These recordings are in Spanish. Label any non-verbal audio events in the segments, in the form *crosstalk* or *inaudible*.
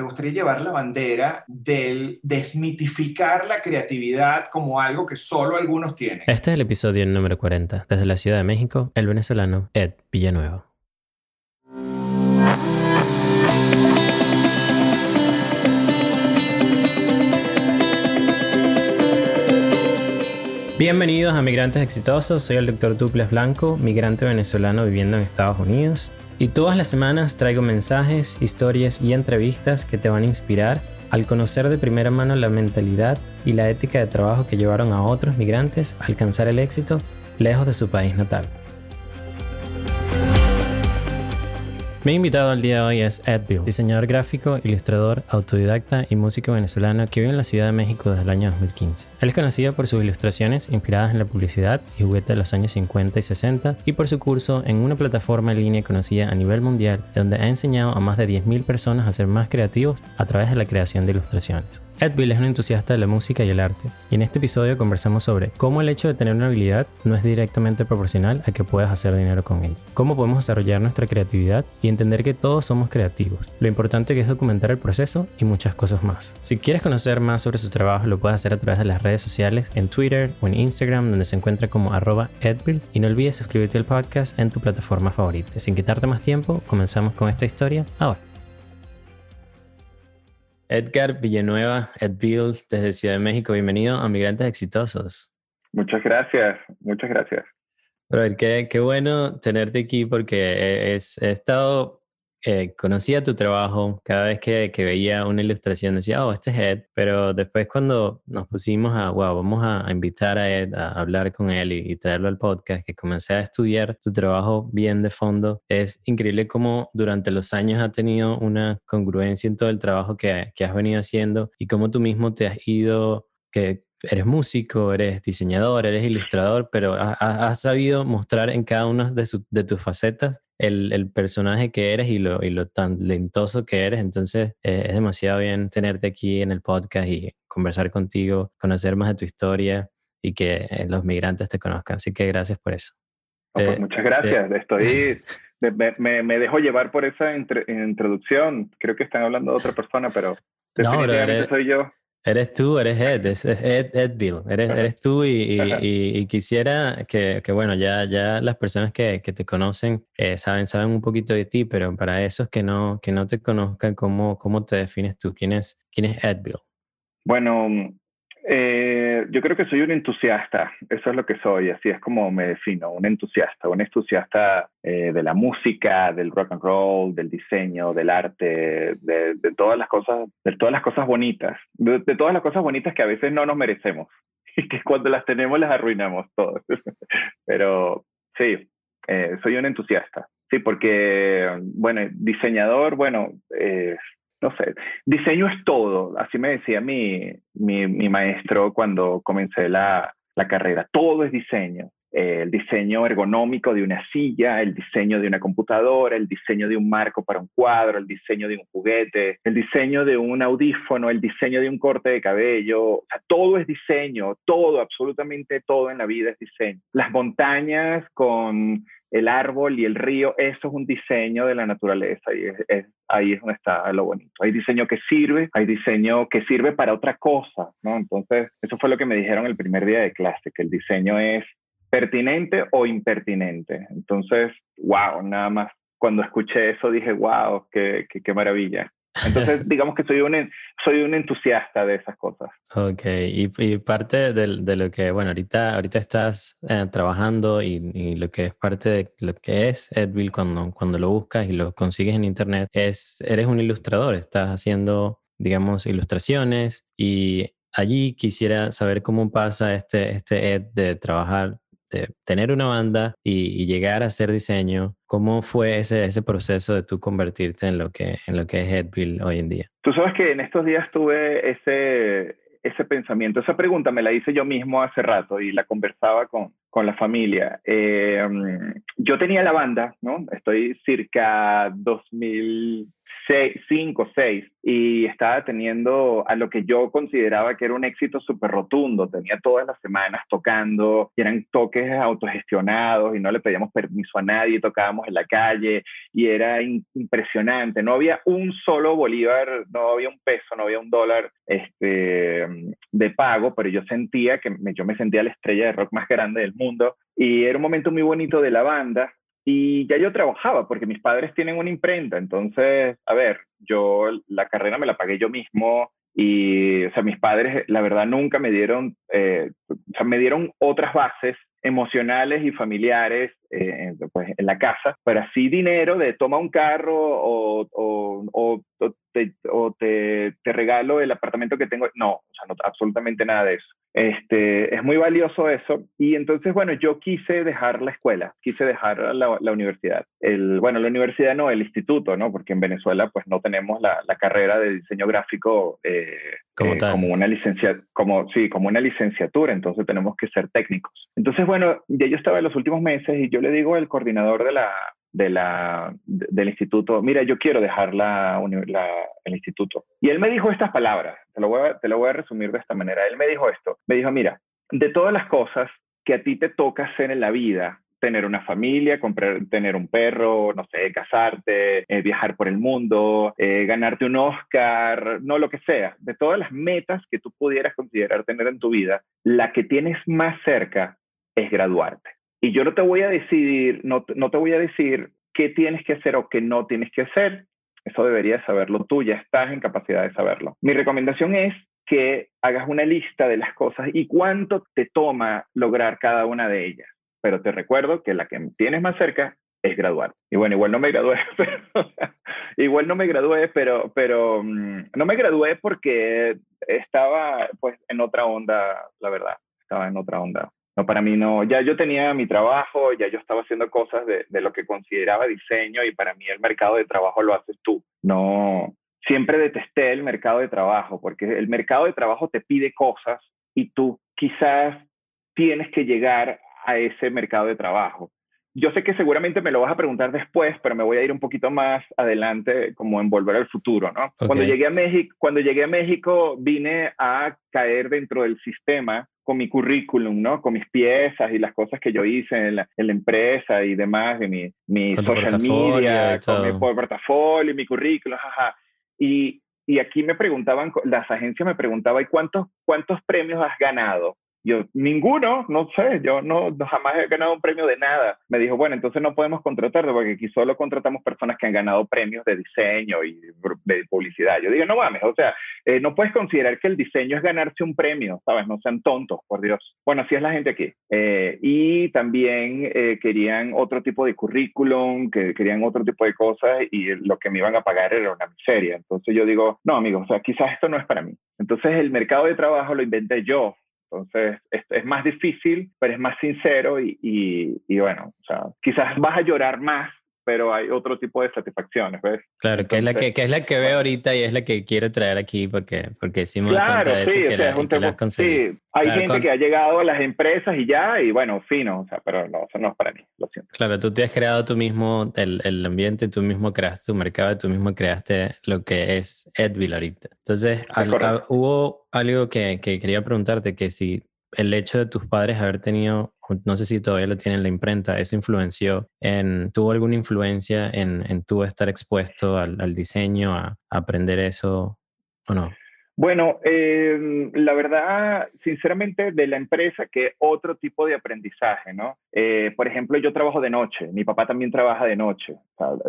me gustaría llevar la bandera del desmitificar la creatividad como algo que solo algunos tienen. Este es el episodio número 40. Desde la Ciudad de México, el venezolano Ed Villanueva. Bienvenidos a Migrantes Exitosos, soy el doctor Duples Blanco, migrante venezolano viviendo en Estados Unidos. Y todas las semanas traigo mensajes, historias y entrevistas que te van a inspirar al conocer de primera mano la mentalidad y la ética de trabajo que llevaron a otros migrantes a alcanzar el éxito lejos de su país natal. Mi invitado al día de hoy es Ed Bill, diseñador gráfico, ilustrador, autodidacta y músico venezolano que vive en la Ciudad de México desde el año 2015. Él es conocido por sus ilustraciones inspiradas en la publicidad y juguete de los años 50 y 60 y por su curso en una plataforma en línea conocida a nivel mundial donde ha enseñado a más de 10.000 personas a ser más creativos a través de la creación de ilustraciones. Ed Bill es un entusiasta de la música y el arte, y en este episodio conversamos sobre cómo el hecho de tener una habilidad no es directamente proporcional a que puedas hacer dinero con ella, cómo podemos desarrollar nuestra creatividad y entender que todos somos creativos, lo importante que es documentar el proceso y muchas cosas más. Si quieres conocer más sobre su trabajo, lo puedes hacer a través de las redes sociales, en Twitter o en Instagram, donde se encuentra como arroba Edbill, y no olvides suscribirte al podcast en tu plataforma favorita. Sin quitarte más tiempo, comenzamos con esta historia ahora. Edgar Villanueva, Ed Bill, desde Ciudad de México. Bienvenido a Migrantes Exitosos. Muchas gracias, muchas gracias. Pero qué, qué bueno tenerte aquí porque he estado eh, conocía tu trabajo, cada vez que, que, veía una ilustración decía, oh, este es Ed, pero después cuando nos pusimos a, wow, vamos a, invitar a Ed a hablar con él y, traerlo al podcast, que comencé a estudiar tu trabajo bien de fondo, es increíble cómo durante los años ha tenido una congruencia en todo el trabajo que, que has venido haciendo y cómo tú mismo te has ido, que eres músico, eres diseñador, eres ilustrador, pero has, sabido mostrar en cada una de, de tus facetas el, personaje que eres y lo, y lo talentoso que eres. Entonces eh, es demasiado bien tenerte aquí en el podcast y conversar contigo, conocer más de tu historia y que eh, los migrantes te conozcan. Así que gracias por eso. Pues muchas gracias. Estoy, *laughs* me, me, dejo llevar por esa introducción. Creo que están hablando de otra persona, pero definitivamente soy yo. Eres tú, eres Ed, es, Ed, Ed Bill, eres, eres tú y, y, quisiera que, que, bueno, ya, ya las personas que, que te conocen eh, saben, saben un poquito de ti, pero para esos que no, que no te conozcan, ¿cómo, ¿cómo te defines tú? ¿Quién es, quién es Ed Bill? Bueno, eh, yo creo que soy un entusiasta, eso es lo que soy, así es como me defino, un entusiasta, un entusiasta eh, de la música, del rock and roll, del diseño, del arte, de, todas las cosas, de todas las cosas bonitas, de, todas las cosas bonitas que a veces no nos merecemos *laughs* y que cuando las tenemos las arruinamos todas. *laughs* Pero sí, eh, soy un entusiasta, sí, porque, bueno, diseñador, bueno, no sé, diseño es todo, así me decía mi, mi, maestro cuando comencé la, la carrera, todo es diseño. el diseño ergonómico de una silla, el diseño de una computadora, el diseño de un marco para un cuadro, el diseño de un juguete, el diseño de un audífono, el diseño de un corte de cabello, o sea, todo es diseño, todo, absolutamente todo en la vida es diseño. Las montañas con el árbol y el río, eso es un diseño de la naturaleza y ahí es donde está lo bonito. Hay diseño que sirve, hay diseño que sirve para otra cosa, ¿no? Entonces, eso fue lo que me dijeron el primer día de clase, que el diseño es pertinente o impertinente. Entonces, wow, nada más cuando escuché eso dije, wow, qué, qué maravilla. Entonces, *laughs* digamos que soy un, soy un entusiasta de esas cosas. Ok, y, y parte de, de, lo que, bueno, ahorita, ahorita estás eh, trabajando y, y, lo que es parte de lo que es Edville cuando, cuando lo buscas y lo consigues en internet, es, eres un ilustrador, estás haciendo, digamos, ilustraciones y allí quisiera saber cómo pasa este, este Ed de trabajar tener una banda y, llegar a hacer diseño, ¿cómo fue ese, proceso de tú convertirte en lo que, en lo que es Headbill hoy en día? Tú sabes que en estos días tuve ese, ese pensamiento, esa pregunta me la hice yo mismo hace rato y la conversaba con, con la familia. Eh, yo tenía la banda, ¿no? Estoy cerca 2000 seis, cinco, seis, y estaba teniendo a lo que yo consideraba que era un éxito súper rotundo. Tenía todas las semanas tocando, eran toques autogestionados y no le pedíamos permiso a nadie, tocábamos en la calle y era impresionante. No había un solo bolívar, no había un peso, no había un dólar este, de pago, pero yo sentía que yo me sentía la estrella de rock más grande del mundo y era un momento muy bonito de la banda y ya yo trabajaba, porque mis padres tienen una imprenta, entonces, a ver, yo la carrera me la pagué yo mismo y, o sea, mis padres, la verdad, nunca me dieron, eh, o sea, me dieron otras bases emocionales y familiares eh, pues, en la casa, pero así dinero de toma un carro o, o, o, te, o te, te, regalo el apartamento que tengo. No, o sea, no, absolutamente nada de eso. Este, es muy valioso eso. Y entonces, bueno, yo quise dejar la escuela, quise dejar la, la universidad. El, bueno, la universidad no, el instituto, ¿no? Porque en Venezuela pues no tenemos la, la carrera de diseño gráfico eh, como, eh, como, una licencia, como, sí, como una licenciatura, entonces tenemos que ser técnicos. Entonces, bueno, ya yo estaba en los últimos meses y yo le digo al coordinador de la, de la, del instituto, mira, yo quiero dejar la, el instituto. Y él me dijo estas palabras, te lo, voy a, te lo voy a resumir de esta manera. Él me dijo esto, me dijo, mira, de todas las cosas que a ti te toca hacer en la vida, tener una familia, comprar, tener un perro, no sé, casarte, eh, viajar por el mundo, eh, ganarte un Oscar, no lo que sea, de todas las metas que tú pudieras considerar tener en tu vida, la que tienes más cerca es graduarte. Y yo no te voy a decidir, no, no te voy a decir qué tienes que hacer o qué no tienes que hacer. Eso deberías saberlo tú, ya estás en capacidad de saberlo. Mi recomendación es que hagas una lista de las cosas y cuánto te toma lograr cada una de ellas. Pero te recuerdo que la que tienes más cerca es graduar. Y bueno, igual no me gradué, *laughs* pero, igual no me gradué, pero, pero mm, no me gradué porque estaba pues en otra onda, la verdad, estaba en otra onda. No, para mí no, ya yo tenía mi trabajo, ya yo estaba haciendo cosas de, de lo que consideraba diseño y para mí el mercado de trabajo lo haces tú. No, siempre detesté el mercado de trabajo porque el mercado de trabajo te pide cosas y tú quizás tienes que llegar a ese mercado de trabajo yo sé que seguramente me lo vas a preguntar después, pero me voy a ir un poquito más adelante como en volver al futuro, ¿no? Cuando, llegué a México, cuando llegué a México vine a caer dentro del sistema con mi currículum, ¿no? Con mis piezas y las cosas que yo hice en la, empresa y demás, de mi, mi social media, con mi portafolio, mi currículum, jaja. Y, y aquí me preguntaban, las agencias me preguntaban, ¿y cuántos, cuántos premios has ganado? Yo, ninguno, no sé, yo no, jamás he ganado un premio de nada. Me dijo, bueno, entonces no podemos contratarte porque aquí solo contratamos personas que han ganado premios de diseño y de publicidad. Yo digo, no mames, o sea, eh, no puedes considerar que el diseño es ganarse un premio, ¿sabes? No sean tontos, por Dios. Bueno, así es la gente aquí. Eh, y también eh, querían otro tipo de currículum, que querían otro tipo de cosas y lo que me iban a pagar era una miseria. Entonces yo digo, no, amigos, o sea, quizás esto no es para mí. Entonces el mercado de trabajo lo inventé yo, entonces, es, es, más difícil, pero es más sincero y, y, y, bueno, o sea, quizás vas a llorar más pero hay otro tipo de satisfacciones, ¿ves? Claro, que, es la que, que, es la que veo ahorita y es la que quiero traer aquí porque, porque sí me claro, cuenta de eso que, la, que la has Sí, hay gente que ha llegado a las empresas y ya, y bueno, fino, o sea, pero no, eso no es para mí, lo siento. Claro, tú te has creado tú mismo el, el ambiente, tú mismo creaste tu mercado, tú mismo creaste lo que es Edville ahorita. Entonces, hubo algo que, que quería preguntarte, que si el hecho de tus padres haber tenido, no sé si todavía lo tienen la imprenta, eso influenció en, ¿tuvo alguna influencia en, en tú estar expuesto al, diseño, a, aprender eso o no? Bueno, em, la verdad, sinceramente, de la empresa, que otro tipo de aprendizaje, ¿no? Eh, por ejemplo, yo trabajo de noche, mi papá también trabaja de noche,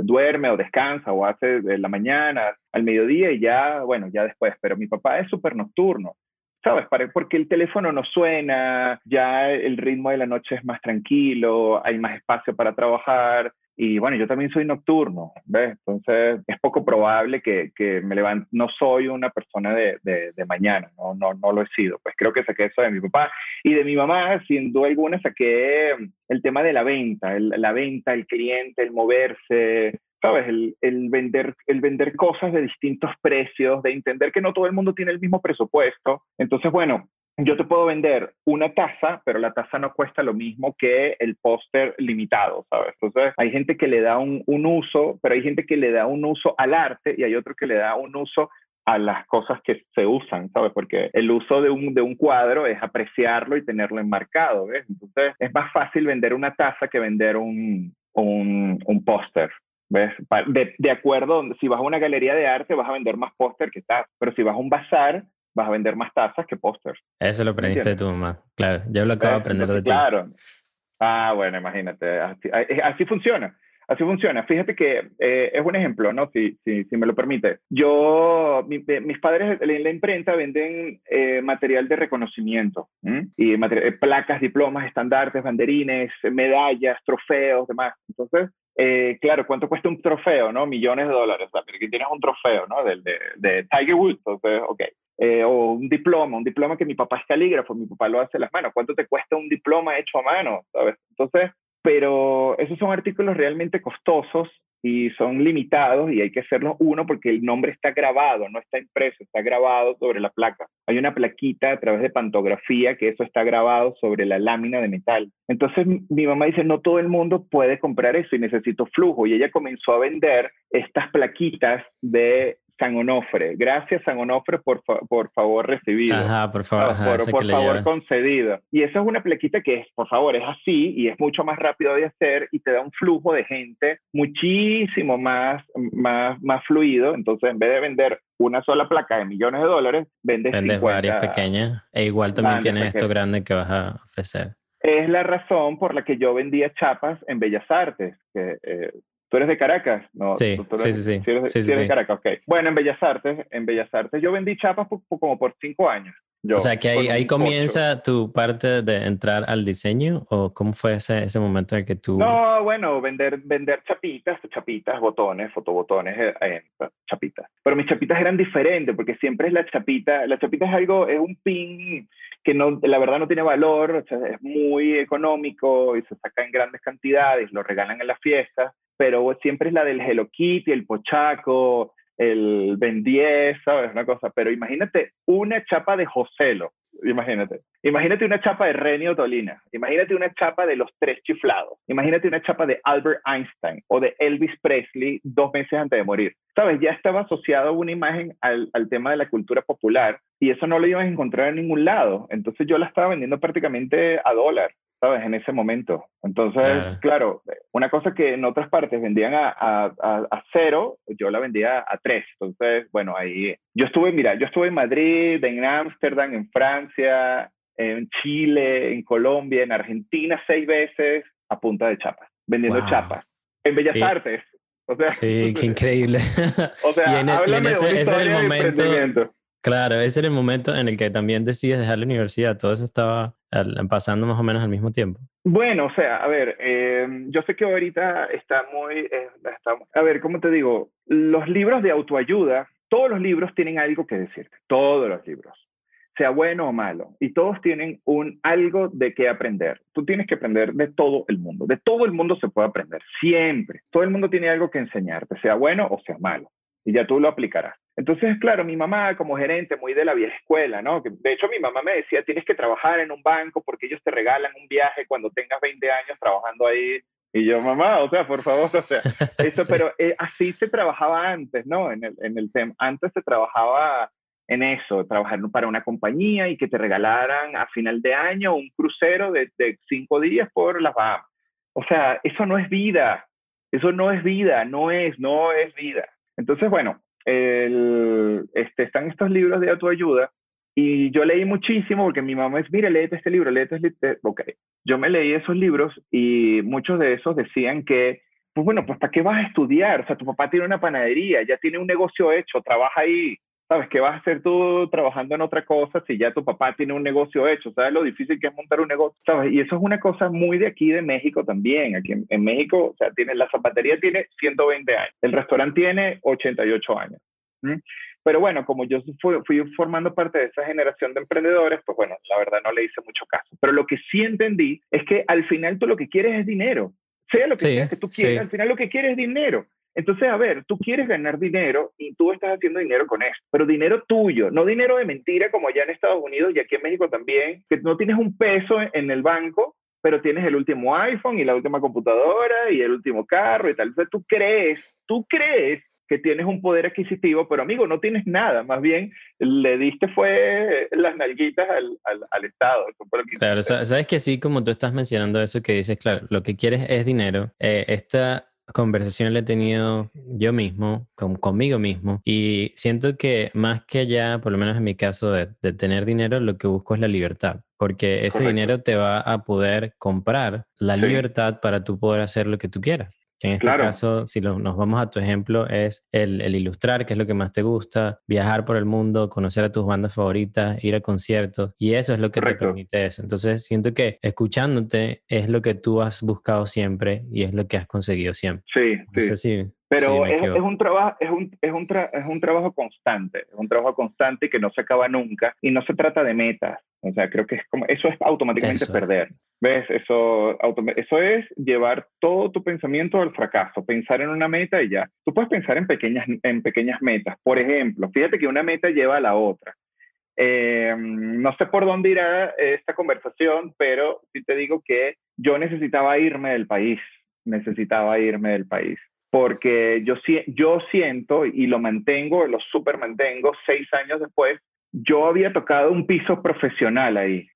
duerme o descansa o hace de la mañana al mediodía y ya, bueno, ya después, pero mi papá es súper nocturno. ¿Sabes? Porque el teléfono no suena, ya el ritmo de la noche es más tranquilo, hay más espacio para trabajar. Y bueno, yo también soy nocturno, ¿ves? Entonces es poco probable que, que me levante. No soy una persona de, de, de, mañana, ¿no? No, no lo he sido. Pues creo que saqué eso de mi papá. Y de mi mamá, sin duda alguna, saqué el tema de la venta, el, la venta, el cliente, el moverse, ¿sabes? El, el, vender, el vender cosas de distintos precios, de entender que no todo el mundo tiene el mismo presupuesto. Entonces, bueno, yo te puedo vender una taza, pero la taza no cuesta lo mismo que el póster limitado, ¿sabes? Entonces, hay gente que le da un, un, uso, pero hay gente que le da un uso al arte y hay otro que le da un uso a las cosas que se usan, ¿sabes? Porque el uso de un, de un cuadro es apreciarlo y tenerlo enmarcado, ¿ves? Entonces, es más fácil vender una taza que vender un, un, un póster. ¿Ves? De, de, acuerdo, si vas a una galería de arte vas a vender más póster que tazas, pero si vas a un bazar vas a vender más tazas que pósters. Eso lo aprendiste de tu mamá, claro. Yo lo acabo de aprender de ti. Claro. Ah, bueno, imagínate, así, así funciona. Así funciona. Fíjate que eh, es un ejemplo, ¿no? Si, si, si me lo permite. Yo, eh, mis padres en la imprenta venden eh, material de reconocimiento y placas, diplomas, estandartes, banderines, medallas, trofeos, demás. Entonces, claro, ¿cuánto cuesta un trofeo, no? Millones de dólares. O sea, tienes un trofeo, ¿no? De, de, Tiger Woods. Entonces, ok. o un diploma, un diploma que mi papá es calígrafo, mi papá lo hace a las manos. ¿Cuánto te cuesta un diploma hecho a mano? ¿Sabes? Entonces, pero esos son artículos realmente costosos y son limitados y hay que hacerlo uno porque el nombre está grabado, no está impreso, está grabado sobre la placa. Hay una plaquita a través de pantografía que eso está grabado sobre la lámina de metal. Entonces mi mamá dice, no todo el mundo puede comprar eso y necesito flujo. Y ella comenzó a vender estas plaquitas de San Onofre. Gracias, San Onofre, por, por favor recibido. Ajá, por favor. por, favor concedido. Y esa es una plequita que es, por favor, es así y es mucho más rápido de hacer y te da un flujo de gente muchísimo más, más, más fluido. Entonces, en vez de vender una sola placa de millones de dólares, vendes, vendes varias pequeñas. E igual también tienes esto grande que vas a ofrecer. Es la razón por la que yo vendía chapas en Bellas Artes, que eh, Tú eres de Caracas, ¿no? Sí, sí, sí, sí. eres, de Caracas, ok. Bueno, en Bellas Artes, en Bellas Artes yo vendí chapas como por cinco años. o sea, que ahí, ahí comienza tu parte de entrar al diseño o cómo fue ese, ese momento en que tú... No, bueno, vender, vender chapitas, chapitas, botones, fotobotones, eh, eh, chapitas. Pero mis chapitas eran diferentes porque siempre es la chapita, la chapita es algo, es un pin que no, la verdad no tiene valor, o sea, es muy económico y se saca en grandes cantidades, lo regalan en las fiestas pero siempre es la del Hello Kitty, el Pochaco, el Ben 10, ¿sabes? Una cosa. Pero imagínate una chapa de Joselo, imagínate. Imagínate una chapa de Renio Tolina. Imagínate una chapa de Los Tres Chiflados. Imagínate una chapa de Albert Einstein o de Elvis Presley dos meses antes de morir. ¿Sabes? Ya estaba asociado una imagen al, al tema de la cultura popular y eso no lo ibas a encontrar en ningún lado. Entonces yo la estaba vendiendo prácticamente a dólar. ¿Sabes? En ese momento. Entonces, claro. una cosa que en otras partes vendían a, a, a, cero, yo la vendía a tres. Entonces, bueno, ahí yo estuve, mira, yo estuve en Madrid, en Ámsterdam, en Francia, en Chile, en Colombia, en Argentina seis veces a punta de chapas, vendiendo chapas. En Bellas Artes. O sea, sí, qué *laughs* increíble. O sea, *laughs* y en, ese, ese el momento Claro, ese era el momento en el que también decides dejar la universidad. Todo eso estaba pasando más o menos al mismo tiempo. Bueno, o sea, a ver, eh, yo sé que ahorita está muy, eh, a ver, ¿cómo te digo? Los libros de autoayuda, todos los libros tienen algo que decirte, todos los libros, sea bueno o malo, y todos tienen un algo de qué aprender. Tú tienes que aprender de todo el mundo, de todo el mundo se puede aprender, siempre. Todo el mundo tiene algo que enseñarte, sea bueno o sea malo, y ya tú lo aplicarás. Entonces, claro, mi mamá como gerente, muy de la vieja escuela, ¿no? De hecho, mi mamá me decía, tienes que trabajar en un banco porque ellos te regalan un viaje cuando tengas 20 años trabajando ahí. Y yo, mamá, o sea, por favor, *laughs* o sea, *laughs* eso, pero eh, así se trabajaba antes, ¿no? En el, en el tema. Antes se trabajaba en eso, trabajar para una compañía y que te regalaran a final de año un crucero de, de cinco días por las Bahamas. O sea, eso no es vida, eso no es vida, no es, no es vida. Entonces, bueno, este, están estos libros de autoayuda y yo leí muchísimo porque mi mamá es, mire, léete este libro, léete este libro. Ok, yo me leí esos libros y muchos de esos decían que, pues bueno, pues ¿para qué vas a estudiar? O sea, tu papá tiene una panadería, ya tiene un negocio hecho, trabaja ahí, ¿sabes? ¿Qué vas a hacer tú trabajando en otra cosa si ya tu papá tiene un negocio hecho? ¿Sabes lo difícil que es montar un negocio? ¿Sabes? Y eso es una cosa muy de aquí de México también. Aquí en, México, o sea, tiene, la zapatería tiene 120 años, el restaurante tiene 88 años. Pero bueno, como yo fui, fui, formando parte de esa generación de emprendedores, pues bueno, la verdad no le hice mucho caso. Pero lo que sí entendí es que al final tú lo que quieres es dinero. Sea lo que sea que tú quieras, al final lo que quieres es dinero. Entonces, a ver, tú quieres ganar dinero y tú estás haciendo dinero con esto, pero dinero tuyo, no dinero de mentira como allá en Estados Unidos y aquí en México también, que no tienes un peso en el banco, pero tienes el último iPhone y la última computadora y el último carro y tal. Entonces, tú crees, tú crees que tienes un poder adquisitivo, pero amigo, no tienes nada, más bien le diste fue las nalguitas al, al, Estado. claro, sabes que sí, como tú estás mencionando eso que dices, claro, lo que quieres es dinero. Eh, esta conversación la he tenido yo mismo, con, conmigo mismo, y siento que más que allá, por lo menos en mi caso, de, de tener dinero, lo que busco es la libertad porque ese dinero te va a poder comprar la libertad para tú poder hacer lo que tú quieras en este caso, si nos vamos a tu ejemplo, es el, ilustrar, que es lo que más te gusta, viajar por el mundo, conocer a tus bandas favoritas, ir a conciertos, y eso es lo que te permite eso. Entonces, siento que escuchándote es lo que tú has buscado siempre y es lo que has conseguido siempre. Sí, sí. Pero es, un trabajo, es un, es, un es un trabajo constante, es un trabajo constante que no se acaba nunca y no se trata de metas. O sea, creo que es como, eso es automáticamente perder. ¿Ves? Eso, eso es llevar todo tu pensamiento al fracaso, pensar en una meta y ya. Tú puedes pensar en pequeñas, en pequeñas metas. Por ejemplo, fíjate que una meta lleva a la otra. Eh, no sé por dónde irá esta conversación, pero sí te digo que yo necesitaba irme del país, necesitaba irme del país porque yo, siento y lo mantengo, lo super mantengo, seis años después, yo había tocado un piso profesional ahí.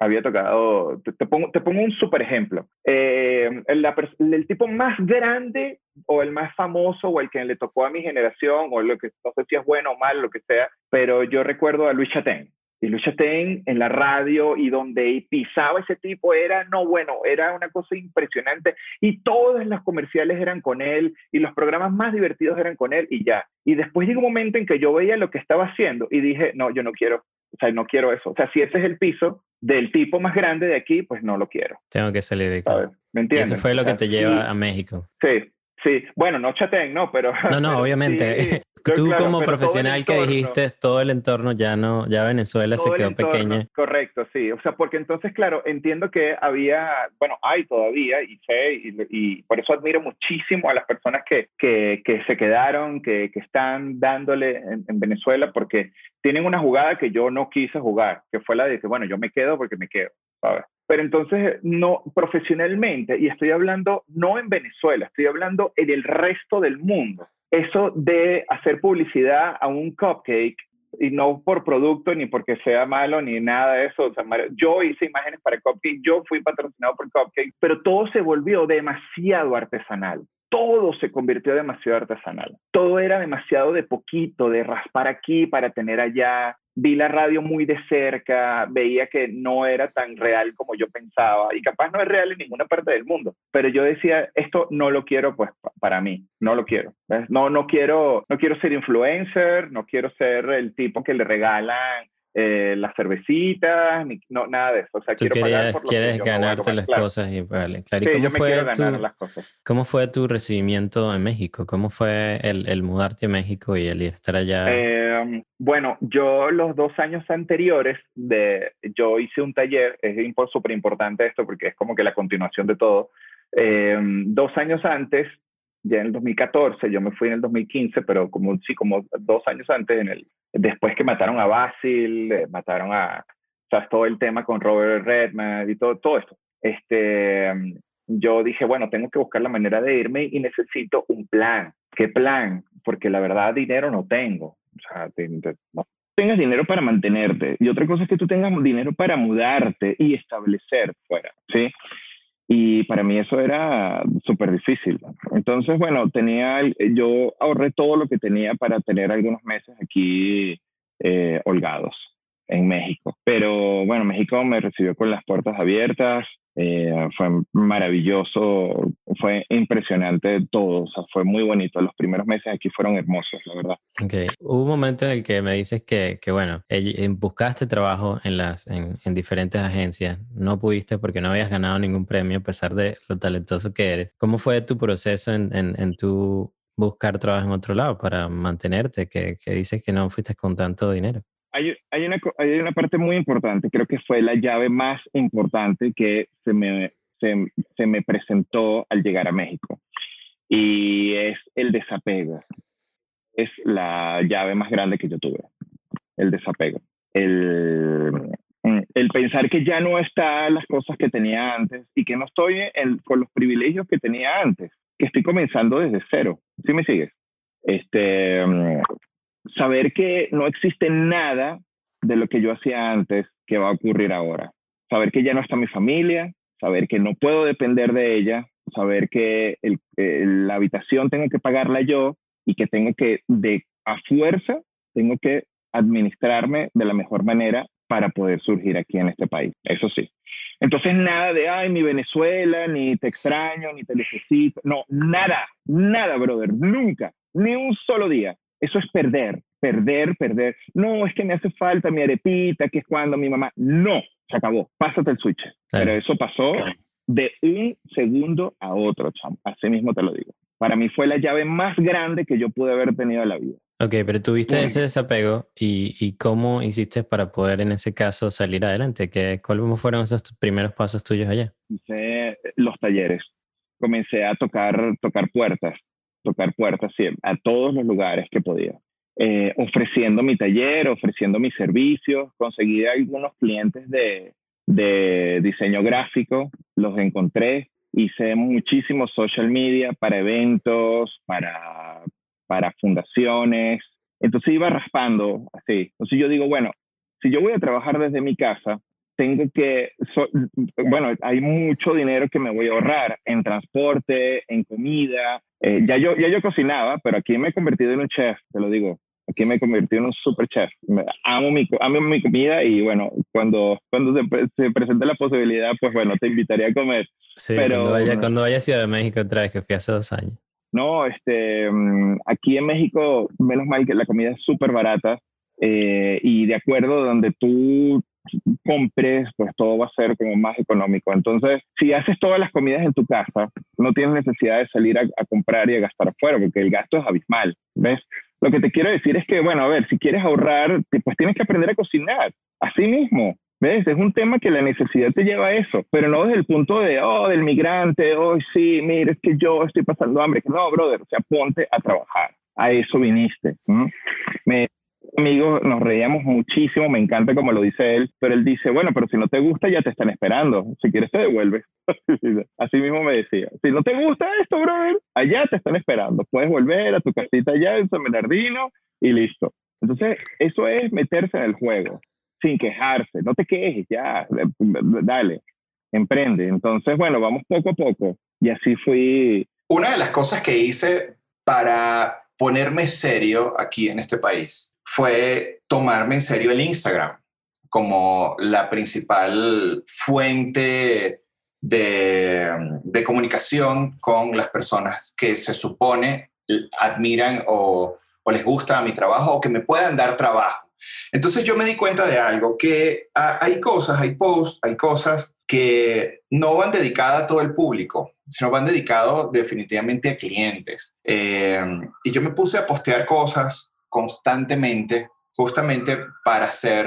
Había tocado, te, pongo, te pongo un super ejemplo. Eh, el, tipo más grande o el más famoso o el que le tocó a mi generación o lo que no sé si es bueno o mal, lo que sea, pero yo recuerdo a Luis Chatén y Luis Chatén en la radio y donde pisaba ese tipo era, no, bueno, era una cosa impresionante y todos los comerciales eran con él y los programas más divertidos eran con él y ya. Y después llegó un momento en que yo veía lo que estaba haciendo y dije, no, yo no quiero, o sea, no quiero eso. O sea, si ese es el piso del tipo más grande de aquí, pues no lo quiero. Tengo que salir de aquí. ¿Me entiendes? eso fue lo que te lleva a México. Sí, Sí, bueno, no chaten, no, pero... No, no, *laughs* obviamente. *laughs* Tú como profesional que dijiste, todo el entorno ya no, ya Venezuela se quedó pequeña. Correcto, sí. O sea, porque entonces, claro, entiendo que había, bueno, hay todavía, y sé, y, por eso admiro muchísimo a las personas que, que, que se quedaron, que, que están dándole en, en, Venezuela, porque tienen una jugada que yo no quise jugar, que fue la de que, bueno, yo me quedo porque me quedo, ¿sabes? Pero entonces, no, profesionalmente, y estoy hablando no en Venezuela, estoy hablando en el resto del mundo. Eso de hacer publicidad a un cupcake y no por producto ni porque sea malo ni nada de eso. yo hice imágenes para Cupcake, yo fui patrocinado por Cupcake, pero todo se volvió demasiado artesanal. Todo se convirtió demasiado artesanal. Todo era demasiado de poquito, de raspar aquí para tener allá, vi la radio muy de cerca, veía que no era tan real como yo pensaba y capaz no es real en ninguna parte del mundo, pero yo decía, esto no lo quiero pues para mí, no lo quiero. No no quiero no quiero ser influencer, no quiero ser el tipo que le regalan eh, las cervecitas, ni, no, nada de eso. O sea, quiero querías, por quieres ganarte las cosas y vale. Claro. ¿Y cómo, fue tu, las cosas. cómo fue tu recibimiento en México? ¿Cómo fue el, el mudarte a México y el estar allá? Eh, bueno, yo los dos años anteriores, de, yo hice un taller, es súper importante esto porque es como que la continuación de todo. Eh, dos años antes ya en el 2014, yo me fui en el 2015, pero como sí, como dos años antes, en el, después que mataron a Basil, eh, mataron a, o sea, todo el tema con Robert Redman y todo, todo esto. Este, yo dije, bueno, tengo que buscar la manera de irme y necesito un plan. ¿Qué plan? Porque la verdad, dinero no tengo. O sea, no tengas dinero para mantenerte. Y otra cosa es que tú tengas dinero para mudarte y establecer fuera, ¿sí? Y para mí eso era súper difícil. Entonces, bueno, tenía, yo ahorré todo lo que tenía para tener algunos meses aquí eh, holgados en México. Pero bueno, México me recibió con las puertas abiertas, eh, fue maravilloso, fue impresionante todo, o sea, fue muy bonito. Los primeros meses aquí fueron hermosos, la verdad. Ok, hubo un momento en el que me dices que, que bueno, buscaste trabajo en, las, en, en, diferentes agencias, no pudiste porque no habías ganado ningún premio a pesar de lo talentoso que eres. ¿Cómo fue tu proceso en, en, en tu buscar trabajo en otro lado para mantenerte, que, que dices que no fuiste con tanto dinero? Hay, hay, una, hay una parte muy importante, creo que fue la llave más importante que se me, se, se me presentó al llegar a México. y es el desapego. Es la llave más grande que yo tuve, el desapego. El, el pensar que ya no están las cosas que tenía antes y que no estoy con los privilegios que tenía antes, que estoy comenzando desde cero. ¿Sí me sigues? Este, saber que no existe nada de lo que yo hacía antes que va a ocurrir ahora. Saber que ya no está mi familia, saber que no puedo depender de ella, saber que la habitación tengo que pagarla yo y que tengo que, de a fuerza, tengo que administrarme de la mejor manera para poder surgir aquí en este país. Eso sí. Entonces, nada de, ay, mi Venezuela, ni te extraño, ni te necesito. No, nada, nada, brother, nunca, ni un solo día. Eso es perder, perder, perder. No, es que me hace falta mi arepita, que es cuando mi mamá. No, se acabó, pásate el switch. Pero eso pasó de un segundo a otro, chamo. Así mismo te lo digo. Para mí fue la llave más grande que yo pude haber tenido en la vida. Ok, pero tuviste ese desapego y, y, cómo hiciste para poder en ese caso salir adelante. ¿Qué, ¿Cuáles fueron esos primeros pasos tuyos allá? Hice los talleres. Comencé a tocar, tocar puertas, tocar puertas a todos los lugares que podía. Eh, ofreciendo mi taller, ofreciendo mis servicios. Conseguí algunos clientes de, de diseño gráfico, los encontré. Hice muchísimo social media para eventos, para, para fundaciones. Entonces iba raspando así. Entonces yo digo, bueno, si yo voy a trabajar desde mi casa, tengo que, bueno, hay mucho dinero que me voy a ahorrar en transporte, en comida. Eh, ya, yo, ya yo cocinaba, pero aquí me he convertido en un chef, te lo digo. Aquí me convertí en un super chef. Amo mi, amo mi comida y bueno, cuando, cuando se, se, presente la posibilidad, pues bueno, te invitaría a comer. Sí, pero, cuando, vaya, cuando vaya a Ciudad de México otra vez, que fui hace dos años. No, este, mm, aquí en México, menos mal que la comida es súper barata eh, y de acuerdo donde tú compres, pues todo va a ser como más económico. Entonces, si haces todas las comidas en tu casa, no tienes necesidad de salir a, comprar y a gastar afuera, porque el gasto es abismal, ¿ves? Lo que te quiero decir es que, bueno, a ver, si quieres ahorrar, pues tienes que aprender a cocinar, así mismo. ¿Ves? Es un tema que la necesidad te lleva a eso, pero no desde el punto de, oh, del migrante, oh, sí, mire, es que yo estoy pasando hambre. No, brother, o sea, ponte a trabajar. A eso viniste. Me amigo, nos reíamos muchísimo, me encanta como lo dice él, pero él dice, bueno, pero si no te gusta ya te están esperando, si quieres te devuelves. *laughs* Así mismo me decía, si no te gusta esto, brother, allá te están esperando, puedes volver a tu casita allá en San Bernardino y listo. Entonces, eso es meterse en el juego, sin quejarse, no te quejes, ya, dale, emprende. Entonces, bueno, vamos poco a poco. Y así fui. Una de las cosas que hice para ponerme serio aquí en este país fue tomarme en serio el Instagram como la principal fuente de, comunicación con las personas que se supone admiran o, les gusta mi trabajo o que me puedan dar trabajo. Entonces yo me di cuenta de algo, que hay cosas, hay posts, hay cosas que no van dedicadas a todo el público, sino van dedicados definitivamente a clientes. Eh, y yo me puse a postear cosas constantemente justamente para hacer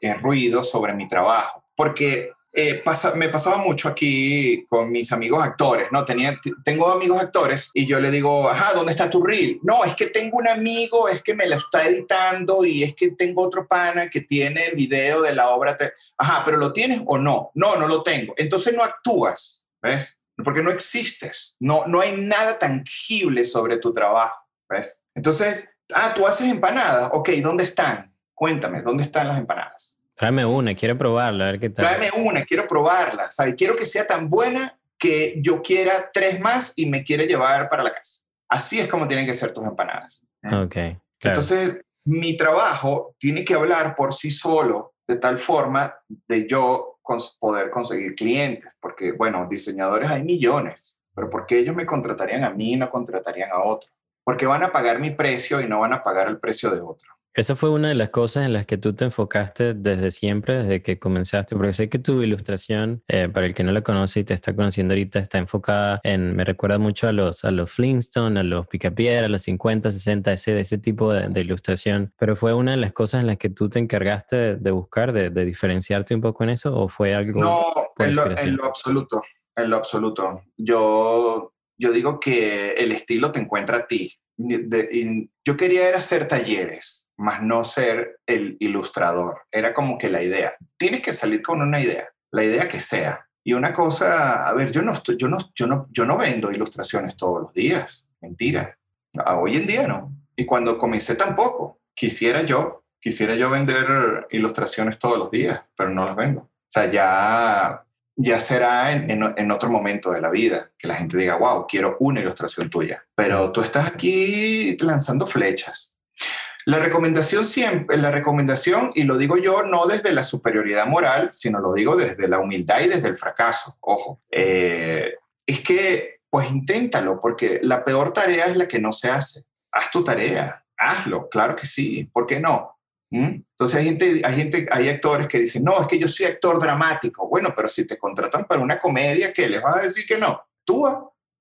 eh, ruido sobre mi trabajo. Porque eh, me pasaba mucho aquí con mis amigos actores, ¿no? Tenía, tengo amigos actores y yo le digo, ajá, ¿dónde está tu reel? No, es que tengo un amigo, es que me lo está editando y es que tengo otro pana que tiene el video de la obra. Ajá, pero ¿lo tienes o no? No, no lo tengo. Entonces no actúas, ¿ves? Porque no existes, no, no hay nada tangible sobre tu trabajo, ¿ves? Entonces, Ah, tú haces empanadas. Ok, ¿dónde están? Cuéntame, ¿dónde están las empanadas? Tráeme una, quiero probarla, a ver qué tal. Tráeme una, quiero probarla. ¿sabes? Quiero que sea tan buena que yo quiera tres más y me quiere llevar para la casa. Así es como tienen que ser tus empanadas. ¿eh? Ok. Entonces, mi trabajo tiene que hablar por sí solo de tal forma de yo poder conseguir clientes, porque, bueno, diseñadores hay millones, pero ¿por qué ellos me contratarían a mí y no contratarían a otro? Porque van a pagar mi precio y no van a pagar el precio de otro. Esa fue una de las cosas en las que tú te enfocaste desde siempre, desde que comenzaste, porque sé que tu ilustración, eh, para el que no la conoce y te está conociendo ahorita, está enfocada en, me recuerda mucho a los, a los Flintstone, a los Picapiedra, a los 50, 60, ese, ese tipo de, ilustración, pero fue una de las cosas en las que tú te encargaste de, buscar, de, diferenciarte un poco en eso, o fue algo... No, en lo, en lo absoluto, en lo absoluto. Yo yo digo que el estilo te encuentra a ti. yo quería era hacer talleres, más no ser el ilustrador. Era como que la idea. Tienes que salir con una idea, la idea que sea. Y una cosa, a ver, yo no, yo no, yo no, yo no vendo ilustraciones todos los días. Mentira. Hoy en día no. Y cuando comencé tampoco. Quisiera yo, quisiera yo vender ilustraciones todos los días, pero no las vendo. O sea, ya ya será en, otro momento de la vida, que la gente diga, wow, quiero una ilustración tuya. Pero tú estás aquí lanzando flechas. La recomendación siempre, la recomendación, y lo digo yo no desde la superioridad moral, sino lo digo desde la humildad y desde el fracaso, ojo, eh, es que pues inténtalo, porque la peor tarea es la que no se hace. Haz tu tarea, hazlo, claro que sí, ¿por qué no? ¿Mm? Entonces hay gente, hay gente, hay actores que dicen, no, es que yo soy actor dramático. Bueno, pero si te contratan para una comedia, ¿qué les vas a decir que no? Tú,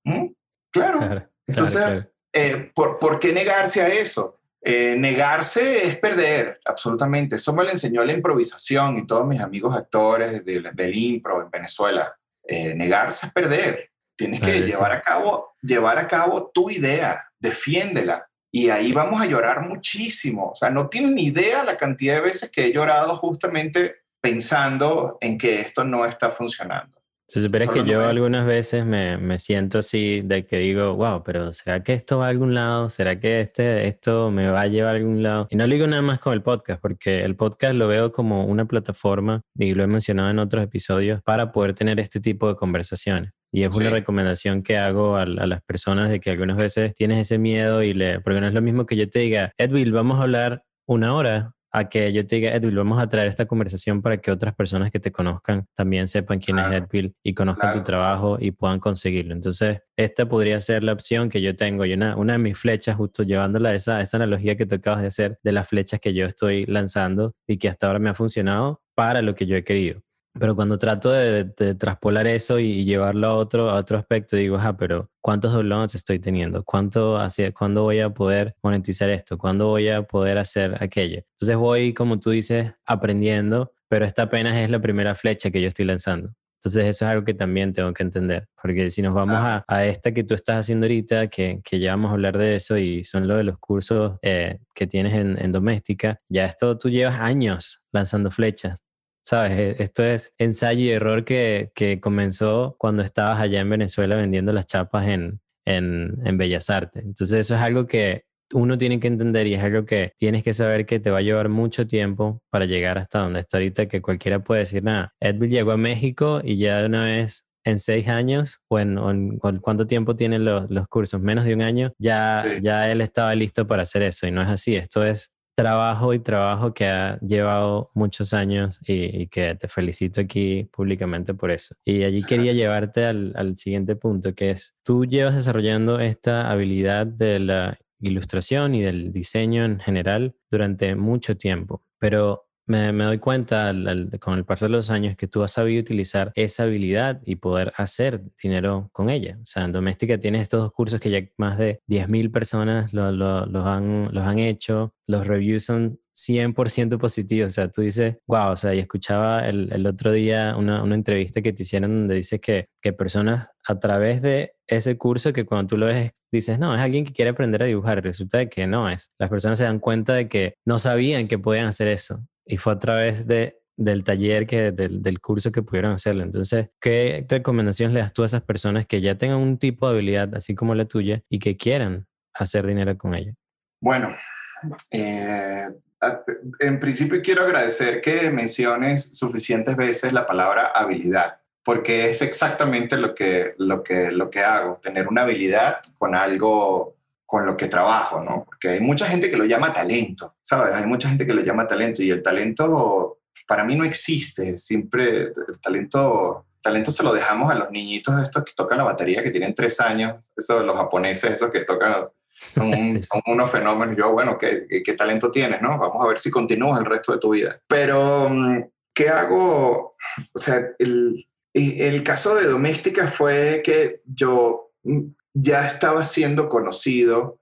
¿Mm? claro. Entonces, eh, ¿por, ¿por, qué negarse a eso? Eh, negarse es perder, absolutamente. Eso me lo enseñó la improvisación y todos mis amigos actores del, del impro en Venezuela. Eh, negarse es perder. Tienes que llevar a, cabo, llevar a cabo tu idea, defiéndela, y ahí vamos a llorar muchísimo. O sea, no tienen ni idea la cantidad de veces que he llorado justamente pensando en que esto no está funcionando. Se supone que yo algunas veces me, me, siento así de que digo, wow, pero ¿será que esto va a algún lado? ¿Será que este, esto me va a llevar a algún lado? Y no lo digo nada más con el podcast, porque el podcast lo veo como una plataforma, y lo he mencionado en otros episodios, para poder tener este tipo de conversaciones. Y es una recomendación que hago a, a, las personas de que algunas veces tienes ese miedo y le, porque no es lo mismo que yo te diga, Edwin, vamos a hablar una hora a que yo te diga, Edwin, vamos a traer esta conversación para que otras personas que te conozcan también sepan quién es Edwin y conozcan tu trabajo y puedan conseguirlo. Entonces, esta podría ser la opción que yo tengo. Y una, una de mis flechas, justo llevándola a esa, esa analogía que tú acabas de hacer de las flechas que yo estoy lanzando y que hasta ahora me ha funcionado para lo que yo he querido. Pero cuando trato de, traspolar eso y, llevarlo a otro, a otro aspecto, digo, ah, pero ¿cuántos downloads estoy teniendo? ¿Cuánto hacia, ¿Cuándo voy a poder monetizar esto? ¿Cuándo voy a poder hacer aquello? Entonces voy, como tú dices, aprendiendo, pero esta apenas es la primera flecha que yo estoy lanzando. Entonces eso es algo que también tengo que entender, porque si nos vamos a, a, esta que tú estás haciendo ahorita, que, que, ya vamos a hablar de eso y son lo de los cursos eh, que tienes en, en doméstica, ya esto tú llevas años lanzando flechas. ¿Sabes? E, esto es ensayo y error que, que comenzó cuando estabas allá en Venezuela vendiendo las chapas en, en, en Bellas Artes. Entonces eso es algo que uno tiene que entender y es algo que tienes que saber que te va a llevar mucho tiempo para llegar hasta donde está ahorita, que cualquiera puede decir, nada, Edwin llegó a México y ya de una vez en seis años o en, cuánto tiempo tienen los, los, cursos, menos de un año, ya, ya él estaba listo para hacer eso y no es así, esto es trabajo y trabajo que ha llevado muchos años y, que te felicito aquí públicamente por eso. Y allí quería llevarte al, al siguiente punto, que es, tú llevas desarrollando esta habilidad de la ilustración y del diseño en general durante mucho tiempo, pero me, doy cuenta con el paso de los años que tú has sabido utilizar esa habilidad y poder hacer dinero con ella. O sea, en Doméstica tienes estos dos cursos que ya más de 10.000 personas lo, los, han, los han hecho. Los reviews son 100% positivos. O sea, tú dices, wow, o sea, y escuchaba el, el otro día una, una, entrevista que te hicieron donde dices que, que personas a través de ese curso que cuando tú lo ves dices, no, es alguien que quiere aprender a dibujar. Resulta de que no es. Las personas se dan cuenta de que no sabían que podían hacer eso y fue a través de, del taller, que, del, del, curso que pudieron hacerlo. Entonces, ¿qué recomendaciones le das tú a esas personas que ya tengan un tipo de habilidad así como la tuya y que quieran hacer dinero con ella? Bueno, eh, en principio quiero agradecer que menciones suficientes veces la palabra habilidad, porque es exactamente lo que, lo que, lo que hago, tener una habilidad con algo con lo que trabajo, ¿no? Porque hay mucha gente que lo llama talento, ¿sabes? Hay mucha gente que lo llama talento y el talento para mí no existe, siempre el talento, talento se lo dejamos a los niñitos estos que tocan la batería, que tienen tres años, eso los japoneses, esos que tocan, son, *laughs* son unos fenómenos, yo, bueno, ¿qué, ¿qué, talento tienes, no? Vamos a ver si continúas el resto de tu vida. Pero, mm, ¿qué hago? O sea, el, el caso de doméstica fue que yo mm, ya estaba siendo conocido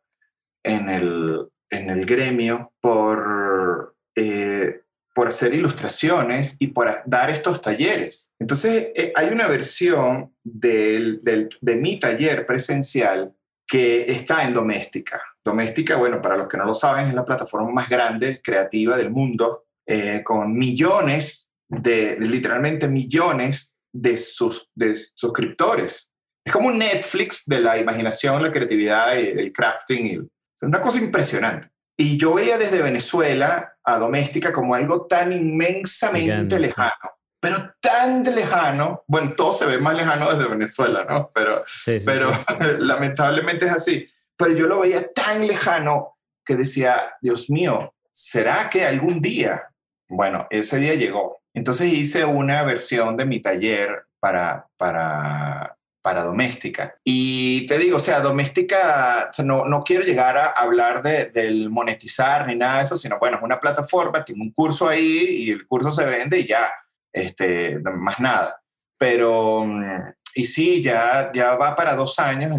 en el, en el gremio por, eh, por hacer ilustraciones y por dar estos talleres. Entonces, eh, hay una versión del, de mi taller presencial que está en Doméstica. Doméstica, bueno, para los que no lo saben, es la plataforma más grande creativa del mundo, eh, con millones de, literalmente millones de, sus, de suscriptores. Es como un Netflix de la imaginación, la creatividad y el crafting. Y, es una cosa impresionante. Y yo veía desde Venezuela a Doméstica como algo tan inmensamente lejano, pero tan lejano, bueno, todo se ve más lejano desde Venezuela, ¿no? Pero, pero *laughs* lamentablemente es así. Pero yo lo veía tan lejano que decía, Dios mío, ¿será que algún día? Bueno, ese día llegó. Entonces hice una versión de mi taller para, para, para doméstica. Y te digo, o sea, doméstica, no, no quiero llegar a hablar de, del monetizar ni nada de eso, sino bueno, es una plataforma, tengo un curso ahí y el curso se vende y ya, este, más nada. Pero, mm, y sí, ya, ya va para dos años